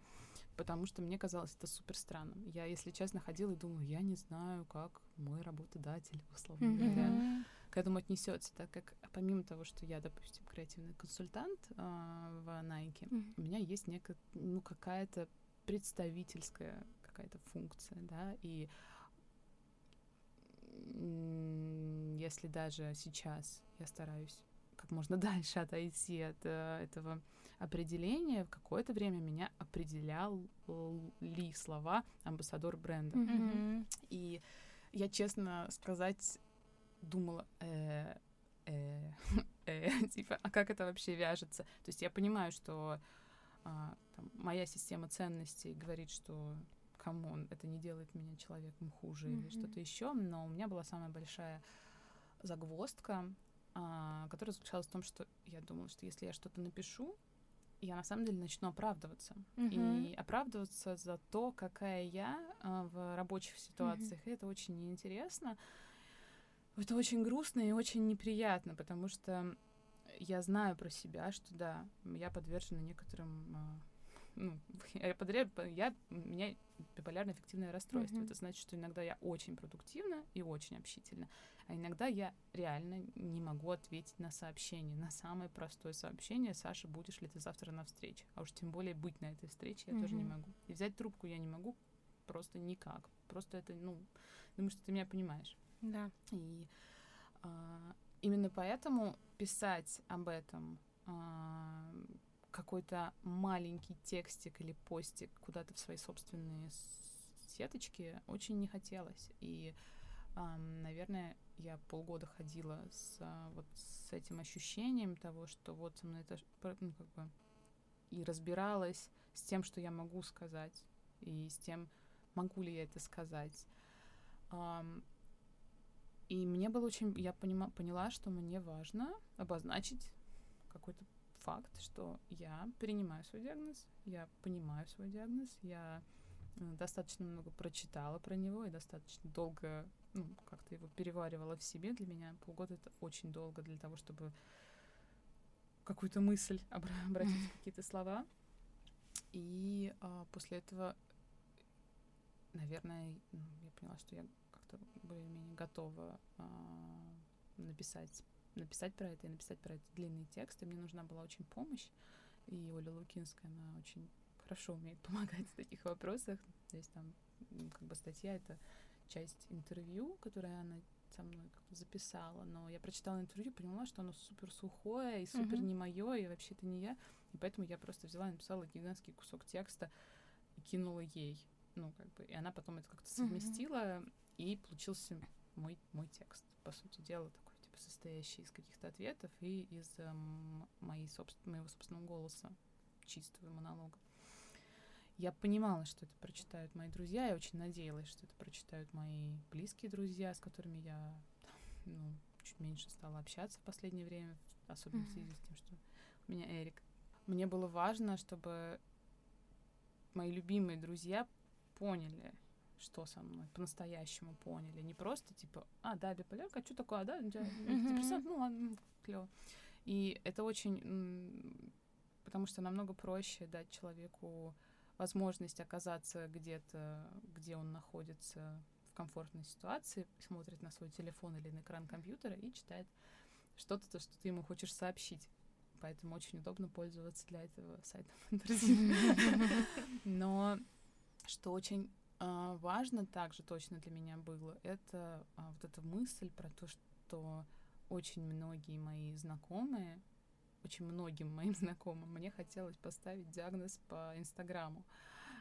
потому что мне казалось это супер странным. Я, если честно, ходила и думала, я не знаю, как мой работодатель, условно Мгм. говоря, к этому отнесется, так как помимо того, что я, допустим, креативный консультант а, в Nike, Мгм. у меня есть некая, ну, какая-то представительская какая-то функция, да, и если даже сейчас я стараюсь как можно дальше отойти от э, этого определения, в какое-то время меня определял ли слова амбассадор бренда. Мгм. И я, честно сказать, думала, э, э, э, типа, а как это вообще вяжется? То есть я понимаю, что а, там, моя система ценностей говорит, что come on, это не делает меня человеком хуже mm-hmm. или что-то еще, но у меня была самая большая загвоздка, которая заключалась в том, что я думала, что если я что-то напишу, я на самом деле начну оправдываться. Mm-hmm. И оправдываться за то, какая я а, в рабочих ситуациях. И это очень неинтересно. Это очень грустно и очень неприятно, потому что я знаю про себя, что да, я подвержена некоторым а, ну, я, подряд, я, у меня биполярное эффективное расстройство. Mm-hmm. Это значит, что иногда я очень продуктивна и очень общительна, а иногда я реально не могу ответить на сообщение, на самое простое сообщение «Саша, будешь ли ты завтра на встрече?» А уж тем более быть на этой встрече я mm-hmm. тоже не могу. И взять трубку я не могу просто никак. Просто это, ну, думаю, что ты меня понимаешь. Да. И а, именно поэтому писать об этом а, какой-то маленький текстик или постик куда-то в свои собственные сеточки очень не хотелось. И, наверное, я полгода ходила с вот с этим ощущением того, что вот со мной это ну, как бы и разбиралась с тем, что я могу сказать, и с тем, могу ли я это сказать. И мне было очень, я понима, поняла, что мне важно обозначить какой-то факт, что я принимаю свой диагноз, я понимаю свой диагноз, я э, достаточно много прочитала про него и достаточно долго ну, как-то его переваривала в себе. Для меня полгода это очень долго для того, чтобы какую-то мысль обра- обратить в какие-то слова. И а, после этого, наверное, ну, я поняла, что я как-то более-менее готова а, написать написать про это и написать про это длинный текст, и мне нужна была очень помощь. И Оля Лукинская, она очень хорошо умеет помогать в таких вопросах. То есть там как бы статья — это часть интервью, которое она со мной как бы записала, но я прочитала интервью, поняла, что оно супер сухое и супер не мое, и вообще это не я, и поэтому я просто взяла и написала гигантский кусок текста и кинула ей, ну как бы, и она потом это как-то совместила, и получился мой мой текст, по сути дела, такой состоящий из каких-то ответов и из эм, моей собств... моего собственного голоса, чистого монолога. Я понимала, что это прочитают мои друзья, я очень надеялась, что это прочитают мои близкие друзья, с которыми я ну, чуть меньше стала общаться в последнее время, особенно mm-hmm. в связи с тем, что у меня Эрик. Мне было важно, чтобы мои любимые друзья поняли, что со мной по-настоящему поняли. Не просто типа, а, да, биполярка, а что такое, а, да, депрессант, ну ладно, клево. И это очень, потому что намного проще дать человеку возможность оказаться где-то, где он находится в комфортной ситуации, смотрит на свой телефон или на экран компьютера и читает что-то, то, что ты ему хочешь сообщить. Поэтому очень удобно пользоваться для этого сайтом Но что очень важно также точно для меня было, это а, вот эта мысль про то, что очень многие мои знакомые, очень многим моим знакомым мне хотелось поставить диагноз по Инстаграму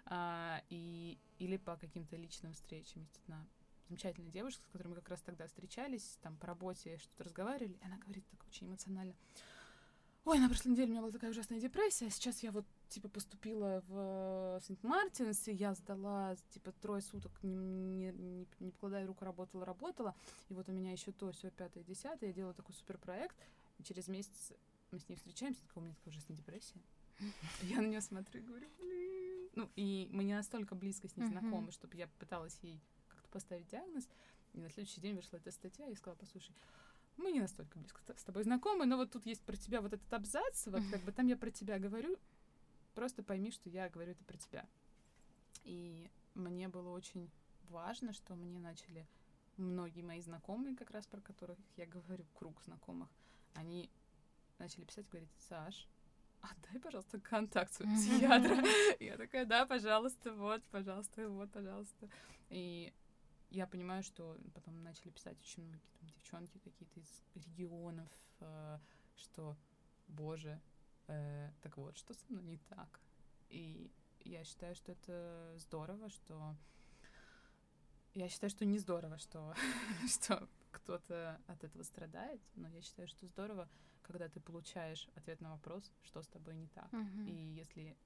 а, и, или по каким-то личным встречам. Есть одна замечательная девушка, с которой мы как раз тогда встречались, там по работе что-то разговаривали, и она говорит так очень эмоционально, ой, на прошлой неделе у меня была такая ужасная депрессия, а сейчас я вот, типа, поступила в Сент-Мартинс, и я сдала, типа, трое суток, не, не, не, не покладая руку, работала, работала, и вот у меня еще то, все пятое, десятое, я делала такой суперпроект, и через месяц мы с ней встречаемся, такая, у меня такая ужасная депрессия. Я на нее смотрю и говорю, блин. Ну, и мы не настолько близко с ней знакомы, чтобы я пыталась ей как-то поставить диагноз. И на следующий день вышла эта статья. И сказала, послушай, мы не настолько близко с тобой знакомы, но вот тут есть про тебя вот этот абзац, вот как бы там я про тебя говорю, просто пойми, что я говорю это про тебя. И мне было очень важно, что мне начали многие мои знакомые, как раз про которых я говорю, круг знакомых, они начали писать говорить, Саш, отдай, пожалуйста, контакт своего психиатра. Я такая, да, пожалуйста, вот, пожалуйста, вот, пожалуйста. И я понимаю, что потом начали писать очень многие там, девчонки какие-то из регионов, э, что, боже, э, так вот, что со мной не так. И я считаю, что это здорово, что... Я считаю, что не здорово, что, что кто-то от этого страдает, но я считаю, что здорово, когда ты получаешь ответ на вопрос, что с тобой не так. Mm-hmm. И если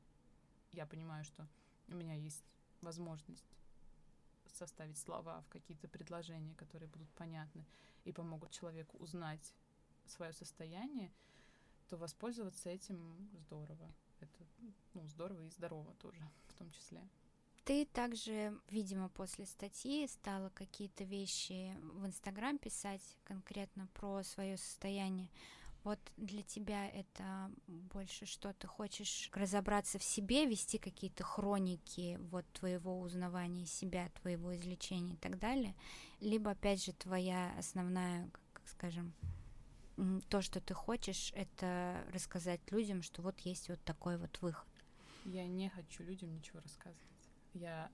я понимаю, что у меня есть возможность составить слова в какие-то предложения, которые будут понятны и помогут человеку узнать свое состояние, то воспользоваться этим здорово. Это ну, здорово и здорово тоже в том числе. Ты также, видимо, после статьи стала какие-то вещи в Инстаграм писать конкретно про свое состояние. Вот для тебя это больше что ты хочешь разобраться в себе, вести какие-то хроники вот твоего узнавания себя, твоего излечения и так далее, либо опять же твоя основная, как скажем, то, что ты хочешь, это рассказать людям, что вот есть вот такой вот выход. Я не хочу людям ничего рассказывать. Я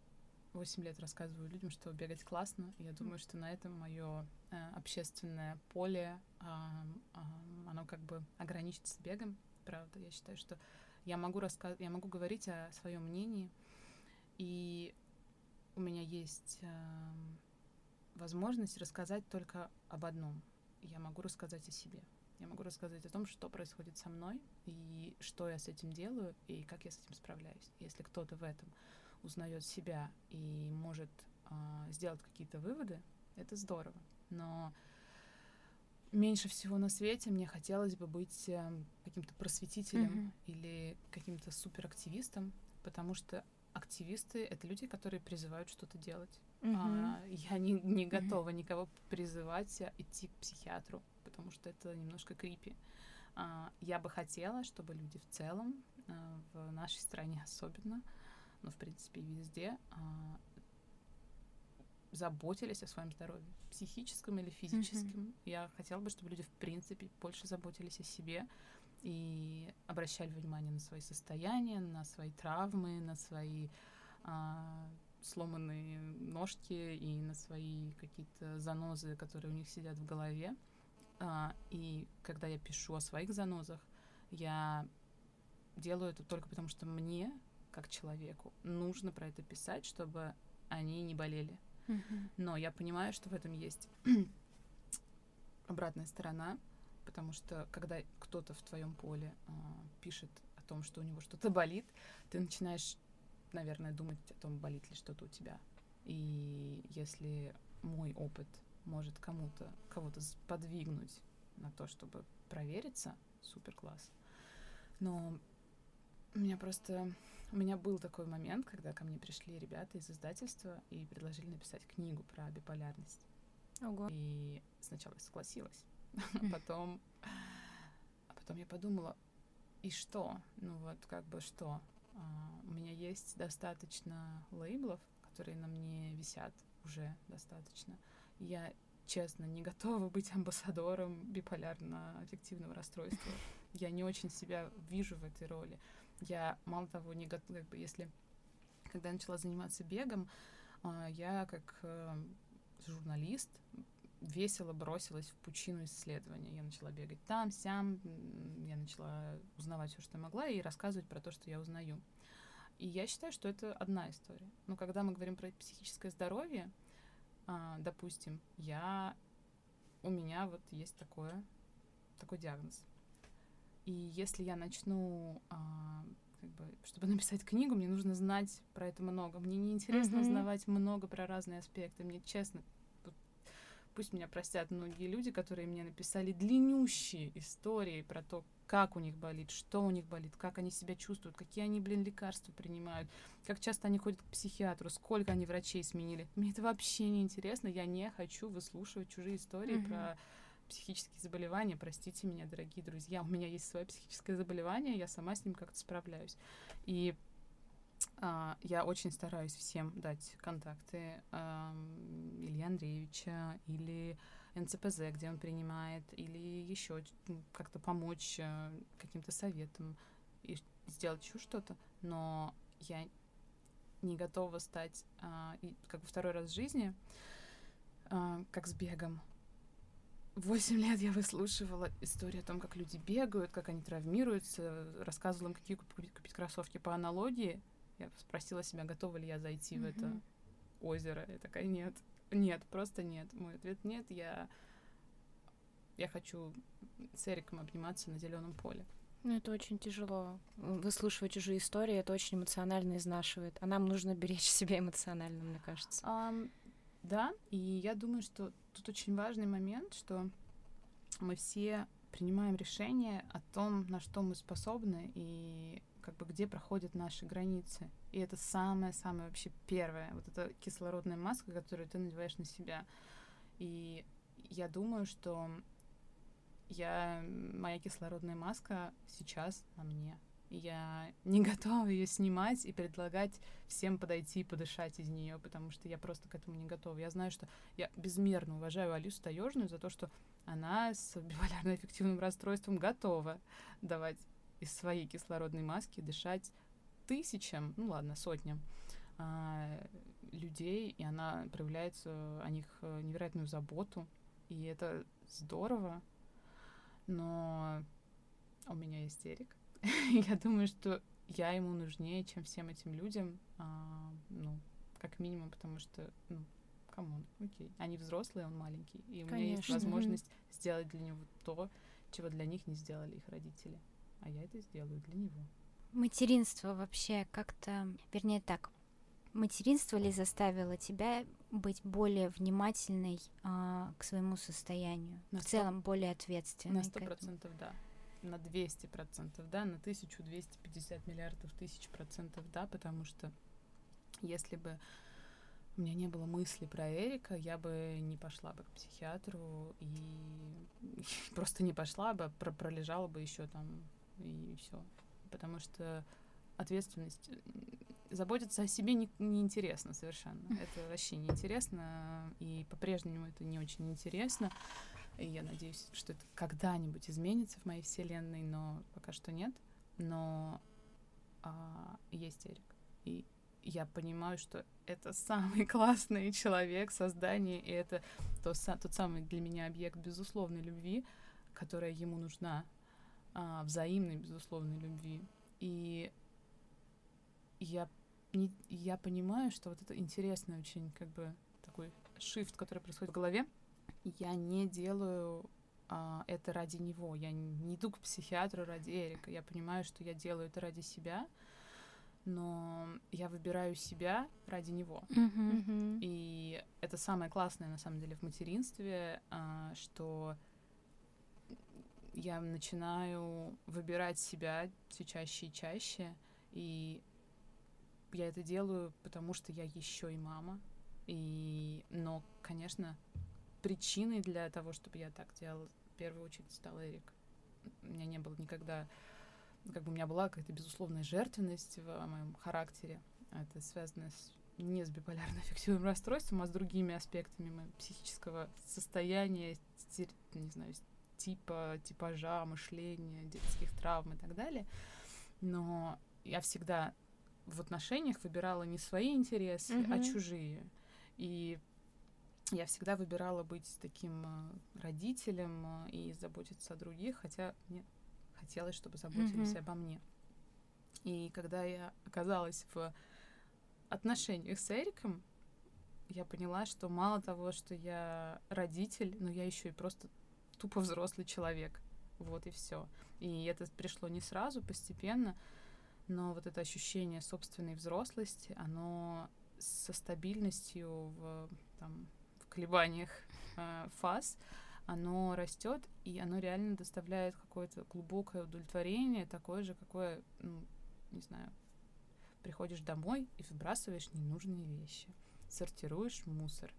8 лет рассказываю людям, что бегать классно. Я думаю, что на этом мое э, общественное поле, э, э, оно как бы ограничится бегом. Правда, я считаю, что я могу рассказывать, я могу говорить о своем мнении, и у меня есть э, возможность рассказать только об одном. Я могу рассказать о себе. Я могу рассказать о том, что происходит со мной, и что я с этим делаю, и как я с этим справляюсь. Если кто-то в этом узнает себя и может э, сделать какие-то выводы, это здорово. Но меньше всего на свете мне хотелось бы быть э, каким-то просветителем mm-hmm. или каким-то суперактивистом, потому что активисты это люди, которые призывают что-то делать. Mm-hmm. А, я не, не готова mm-hmm. никого призывать идти к психиатру, потому что это немножко крипи. А, я бы хотела, чтобы люди в целом, а, в нашей стране особенно, но, в принципе, и везде, а, заботились о своем здоровье, психическом или физическом. Mm-hmm. Я хотела бы, чтобы люди, в принципе, больше заботились о себе и обращали внимание на свои состояния, на свои травмы, на свои а, сломанные ножки и на свои какие-то занозы, которые у них сидят в голове. А, и когда я пишу о своих занозах, я делаю это только потому, что мне как человеку. Нужно про это писать, чтобы они не болели. Mm-hmm. Но я понимаю, что в этом есть обратная сторона, потому что когда кто-то в твоем поле э, пишет о том, что у него что-то болит, ты начинаешь, наверное, думать о том, болит ли что-то у тебя. И если мой опыт может кому-то, кого-то подвигнуть на то, чтобы провериться, супер класс. Но у меня просто у меня был такой момент, когда ко мне пришли ребята из издательства и предложили написать книгу про биполярность. Ого. И сначала я согласилась, а потом, а потом я подумала, и что? Ну вот как бы что? А, у меня есть достаточно лейблов, которые на мне висят уже достаточно. Я честно не готова быть амбассадором биполярно-аффективного расстройства. Я не очень себя вижу в этой роли. Я, мало того, не готова, как бы, если... Когда я начала заниматься бегом, а, я как э, журналист весело бросилась в пучину исследования. Я начала бегать там, сям, я начала узнавать все, что могла, и рассказывать про то, что я узнаю. И я считаю, что это одна история. Но когда мы говорим про психическое здоровье, а, допустим, я у меня вот есть такое такой диагноз. И если я начну, а, как бы, чтобы написать книгу, мне нужно знать про это много. Мне неинтересно mm-hmm. узнавать много про разные аспекты. Мне честно, пусть меня простят многие люди, которые мне написали длиннющие истории про то, как у них болит, что у них болит, как они себя чувствуют, какие они, блин, лекарства принимают, как часто они ходят к психиатру, сколько они врачей сменили. Мне это вообще не интересно. Я не хочу выслушивать чужие истории mm-hmm. про психические заболевания. Простите меня, дорогие друзья, у меня есть свое психическое заболевание, я сама с ним как-то справляюсь. И я очень стараюсь всем дать контакты а, Ильи Андреевича или НЦПЗ, где он принимает, или еще как-то помочь а, каким-то советом и сделать еще что-то. Но я не готова стать а, как бы второй раз в жизни, а, как с бегом, Восемь лет я выслушивала историю о том, как люди бегают, как они травмируются, рассказывала им, какие купить кроссовки по аналогии. Я спросила себя, готова ли я зайти mm-hmm. в это озеро. Я такая, нет, нет, просто нет. Мой ответ нет, я, я хочу с Эриком обниматься на зеленом поле. Ну, это очень тяжело. Выслушивать чужие истории, это очень эмоционально изнашивает. А нам нужно беречь себя эмоционально, мне кажется. Um, да, и я думаю, что тут очень важный момент, что мы все принимаем решение о том, на что мы способны и как бы где проходят наши границы. И это самое-самое вообще первое. Вот эта кислородная маска, которую ты надеваешь на себя. И я думаю, что я, моя кислородная маска сейчас на мне. Я не готова ее снимать и предлагать всем подойти и подышать из нее, потому что я просто к этому не готова. Я знаю, что я безмерно уважаю Алису Таежную за то, что она с биполярно-эффективным расстройством готова давать из своей кислородной маски дышать тысячам, ну ладно, сотням а, людей, и она проявляет о них э, невероятную заботу, и это здорово, но у меня истерик. я думаю, что я ему нужнее, чем всем этим людям, а, ну, как минимум, потому что, ну, come on, окей. Они взрослые, он маленький, и Конечно. у меня есть возможность mm-hmm. сделать для него то, чего для них не сделали их родители. А я это сделаю для него. Материнство вообще как-то, вернее так, материнство ли заставило тебя быть более внимательной а, к своему состоянию, на в 100... целом более ответственной? На сто процентов, да на 200 процентов, да, на 1250 миллиардов тысяч процентов, да, потому что если бы у меня не было мысли про Эрика, я бы не пошла бы к психиатру и просто не пошла бы, про пролежала бы еще там и все. Потому что ответственность заботиться о себе не, неинтересно совершенно. Это вообще неинтересно, и по-прежнему это не очень интересно. И я надеюсь, что это когда-нибудь изменится в моей вселенной, но пока что нет. Но а, есть Эрик. И я понимаю, что это самый классный человек создания, и это то, тот самый для меня объект безусловной любви, которая ему нужна, а, взаимной безусловной любви. И я, не, я понимаю, что вот это интересный очень как бы такой шифт, который происходит в голове, я не делаю а, это ради него. Я не иду к психиатру ради Эрика. Я понимаю, что я делаю это ради себя, но я выбираю себя ради него. Mm-hmm. И это самое классное, на самом деле, в материнстве, а, что я начинаю выбирать себя все чаще и чаще, и я это делаю, потому что я еще и мама. И, но, конечно, причиной для того, чтобы я так делала, в первую очередь стал Эрик. У меня не было никогда, как бы у меня была какая-то безусловная жертвенность в моем характере. Это связано с, не с биполярно-аффективным расстройством, а с другими аспектами моего психического состояния, не знаю, типа, типажа, мышления, детских травм и так далее. Но я всегда в отношениях выбирала не свои интересы, mm-hmm. а чужие. И я всегда выбирала быть таким э, родителем э, и заботиться о других, хотя мне хотелось, чтобы заботились mm-hmm. обо мне. И когда я оказалась в отношениях с Эриком, я поняла, что мало того, что я родитель, но я еще и просто тупо взрослый человек. Вот и все. И это пришло не сразу, постепенно, но вот это ощущение собственной взрослости, оно со стабильностью в там, колебаниях э, фаз, оно растет, и оно реально доставляет какое-то глубокое удовлетворение, такое же, какое, ну, не знаю, приходишь домой и выбрасываешь ненужные вещи, сортируешь мусор,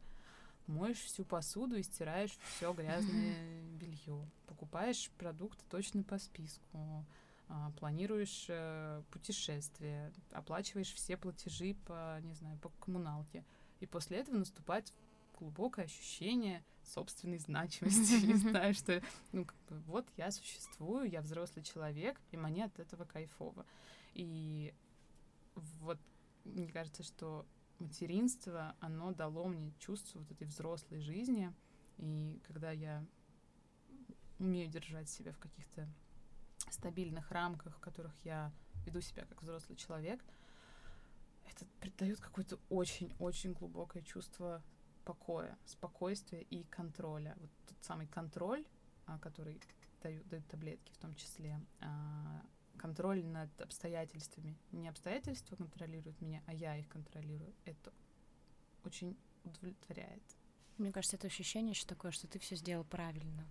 моешь всю посуду и стираешь все грязное белье, покупаешь продукты точно по списку, а, планируешь э, путешествие, оплачиваешь все платежи по, не знаю, по коммуналке. И после этого наступает глубокое ощущение собственной значимости. Не знаю, что, ну, как бы, вот я существую, я взрослый человек, и мне от этого кайфово. И вот мне кажется, что материнство, оно дало мне чувство вот этой взрослой жизни. И когда я умею держать себя в каких-то стабильных рамках, в которых я веду себя как взрослый человек, это придает какое-то очень-очень глубокое чувство покоя, спокойствия и контроля. Вот тот самый контроль, а, который дают, дают таблетки в том числе, а, контроль над обстоятельствами. Не обстоятельства контролируют меня, а я их контролирую. Это очень удовлетворяет. Мне кажется, это ощущение еще такое, что ты все сделал правильно.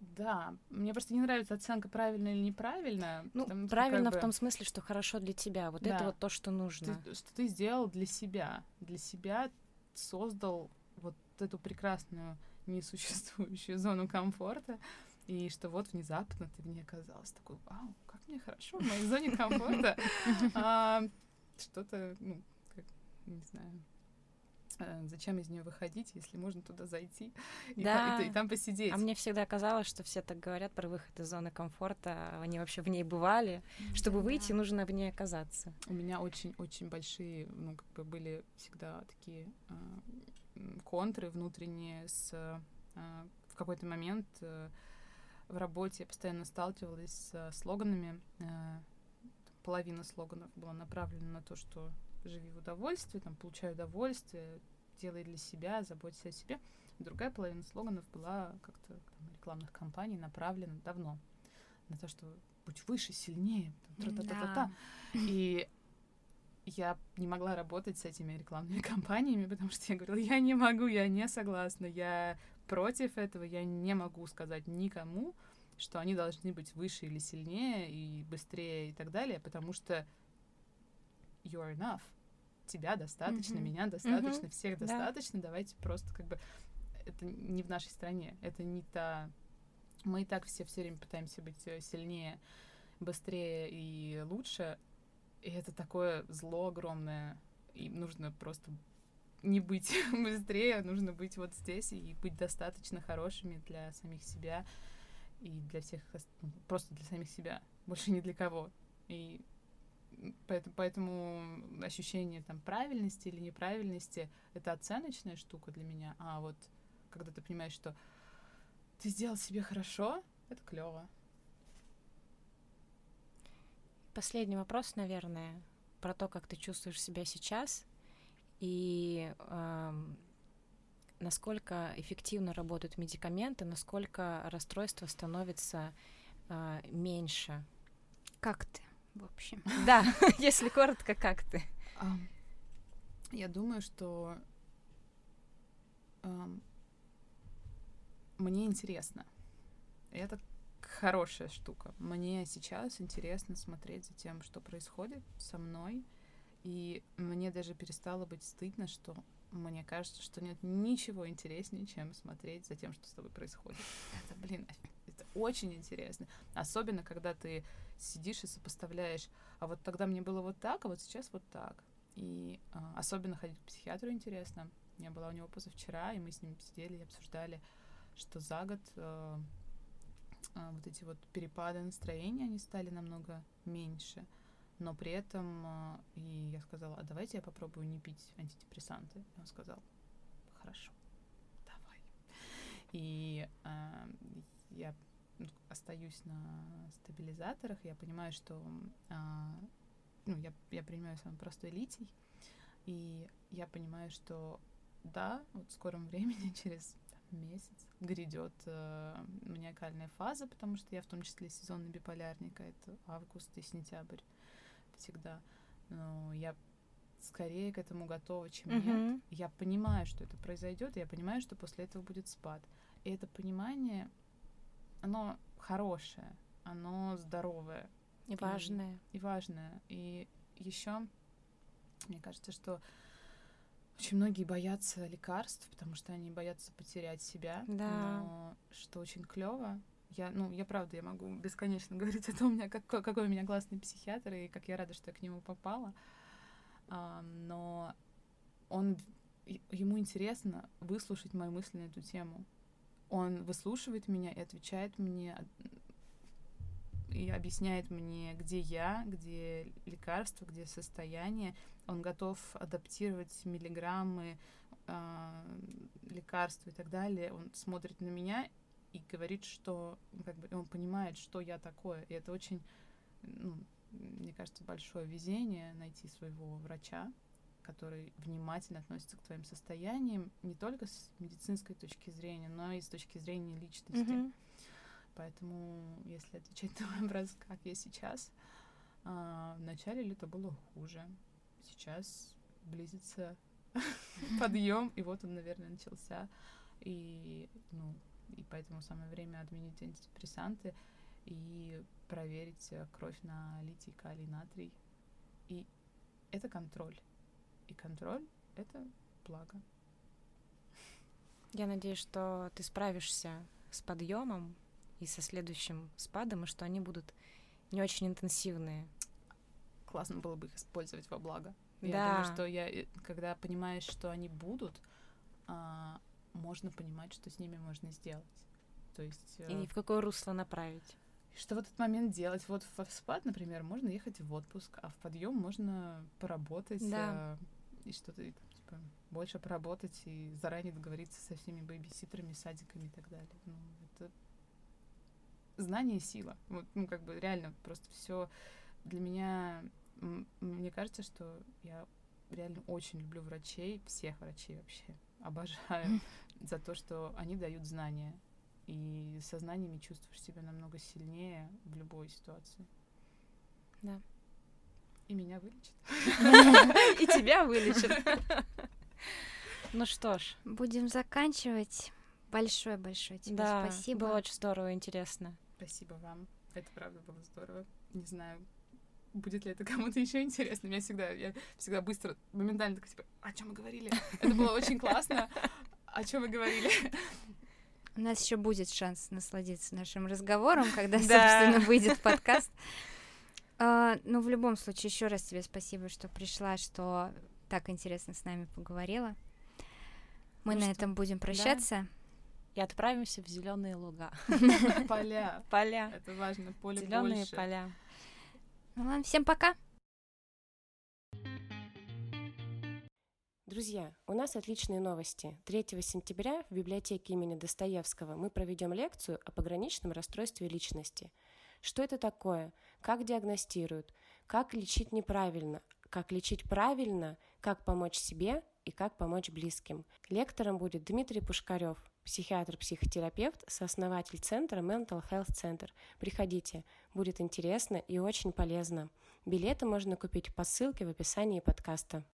Да, мне просто не нравится оценка правильно или неправильно. Ну, правильно как бы... в том смысле, что хорошо для тебя. Вот да. это вот то, что нужно. Ты, что ты сделал для себя. Для себя создал вот эту прекрасную несуществующую зону комфорта. И что вот внезапно ты в ней оказалась. Такой, вау, как мне хорошо в моей зоне комфорта. А, что-то, ну, не знаю, Э, зачем из нее выходить, если можно туда зайти и, да. та, и, и там посидеть. А мне всегда казалось, что все так говорят про выход из зоны комфорта, они вообще в ней бывали. Чтобы да. выйти, нужно в ней оказаться. У меня очень-очень большие, ну, как бы были всегда такие э, контры внутренние с... Э, в какой-то момент э, в работе я постоянно сталкивалась с слоганами. Э, половина слоганов была направлена на то, что живи в удовольствии, там, получай удовольствие, делай для себя, заботься о себе. Другая половина слоганов была как-то там, рекламных кампаний направлена давно на то, что будь выше, сильнее, там, та -та -та -та -та. И я не могла работать с этими рекламными кампаниями, потому что я говорила, я не могу, я не согласна, я против этого, я не могу сказать никому, что они должны быть выше или сильнее и быстрее и так далее, потому что you're enough. Тебя достаточно, mm-hmm. меня достаточно, mm-hmm. всех достаточно. Да. Давайте просто как бы это не в нашей стране, это не та. Мы и так все все время пытаемся быть э, сильнее, быстрее и лучше. И это такое зло огромное. И нужно просто не быть быстрее, нужно быть вот здесь и быть достаточно хорошими для самих себя и для всех, ну, просто для самих себя, больше ни для кого. И Поэтому, поэтому ощущение там правильности или неправильности это оценочная штука для меня. А вот когда ты понимаешь, что ты сделал себе хорошо, это клево. Последний вопрос, наверное, про то, как ты чувствуешь себя сейчас и э, насколько эффективно работают медикаменты, насколько расстройство становится э, меньше. Как ты? в общем. Да, если коротко, как ты? Я думаю, что мне интересно. Это хорошая штука. Мне сейчас интересно смотреть за тем, что происходит со мной. И мне даже перестало быть стыдно, что мне кажется, что нет ничего интереснее, чем смотреть за тем, что с тобой происходит. Это, блин, это очень интересно. Особенно, когда ты сидишь и сопоставляешь, а вот тогда мне было вот так, а вот сейчас вот так. И а, особенно ходить к психиатру интересно. Я была у него позавчера, и мы с ним сидели и обсуждали, что за год э, э, вот эти вот перепады настроения, они стали намного меньше. Но при этом э, и я сказала, а давайте я попробую не пить антидепрессанты. И он сказал, хорошо, давай. И э, я остаюсь на стабилизаторах, я понимаю, что а, ну, я, я принимаю самый простой литий, и я понимаю, что да, вот в скором времени, через месяц, грядет э, маниакальная фаза, потому что я в том числе сезонный биполярник, а это август и сентябрь всегда. Но я скорее к этому готова, чем uh-huh. нет. Я понимаю, что это произойдет, я понимаю, что после этого будет спад. И это понимание оно хорошее, оно здоровое. И важное. И, и важное. И еще, мне кажется, что очень многие боятся лекарств, потому что они боятся потерять себя. Да. Но что очень клево. Я, ну, я правда, я могу бесконечно говорить о том, как, какой у меня классный психиатр, и как я рада, что я к нему попала. А, но он, ему интересно выслушать мои мысли на эту тему он выслушивает меня и отвечает мне и объясняет мне, где я, где лекарство, где состояние. Он готов адаптировать миллиграммы, э, лекарства и так далее. Он смотрит на меня и говорит, что как бы он понимает, что я такое. И это очень, ну, мне кажется, большое везение найти своего врача, который внимательно относится к твоим состояниям не только с медицинской точки зрения, но и с точки зрения личности. Мгм. Поэтому, если отвечать на вопрос, как я сейчас, а, в начале лета было хуже. Сейчас близится подъем, и вот он, наверное, начался. И, ну, и поэтому самое время отменить антидепрессанты и проверить э, кровь на литий, калий, натрий. И это контроль. И контроль — это благо. Я надеюсь, что ты справишься с подъемом и со следующим спадом, и что они будут не очень интенсивные. Классно было бы их использовать во благо. Да. Я думаю, что я, э, когда понимаешь, что они будут, а, можно понимать, что с ними можно сделать. То есть, э, И в какое русло направить. что в этот момент делать? Вот в спад, например, можно ехать в отпуск, а в подъем можно поработать Да. э, и что-то типа, больше поработать и заранее договориться со всеми бэйбиситерами, садиками и так далее. Ну, это знание и сила. Вот, ну, как бы реально просто все для меня. Мне кажется, что я реально очень люблю врачей, всех врачей вообще. Обожаю за то, что они дают знания. И со знаниями чувствуешь себя намного сильнее в любой ситуации. Да. И меня вылечит. И тебя вылечат. Ну что ж, Будем заканчивать. Большое-большое тебе да, спасибо. было очень здорово и интересно. Спасибо вам. Это правда было здорово. Не знаю, будет ли это кому-то еще интересно. Меня всегда, я всегда быстро, моментально такая, типа, о чем мы говорили? Это было очень классно. О чем мы говорили? У нас еще будет шанс насладиться нашим разговором, когда, Да. собственно, выйдет подкаст. А, Ну, в любом случае, еще раз тебе спасибо, что пришла, что так интересно с нами поговорила. Мы Ну на что, этом будем прощаться. И отправимся в зеленые луга. Поля. Поля. Это важно. Поле Зеленые поля. Ну ладно, всем пока. Друзья, у нас отличные новости. 3 сентября в библиотеке имени Достоевского мы проведем лекцию о пограничном расстройстве личности. Что это такое? Как диагностируют? Как лечить неправильно? Как лечить правильно? Как помочь себе и как помочь близким? Лектором будет Дмитрий Пушкарев, психиатр-психотерапевт, сооснователь центра Mental Health Center. Приходите, будет интересно и очень полезно. Билеты можно купить по ссылке в описании подкаста.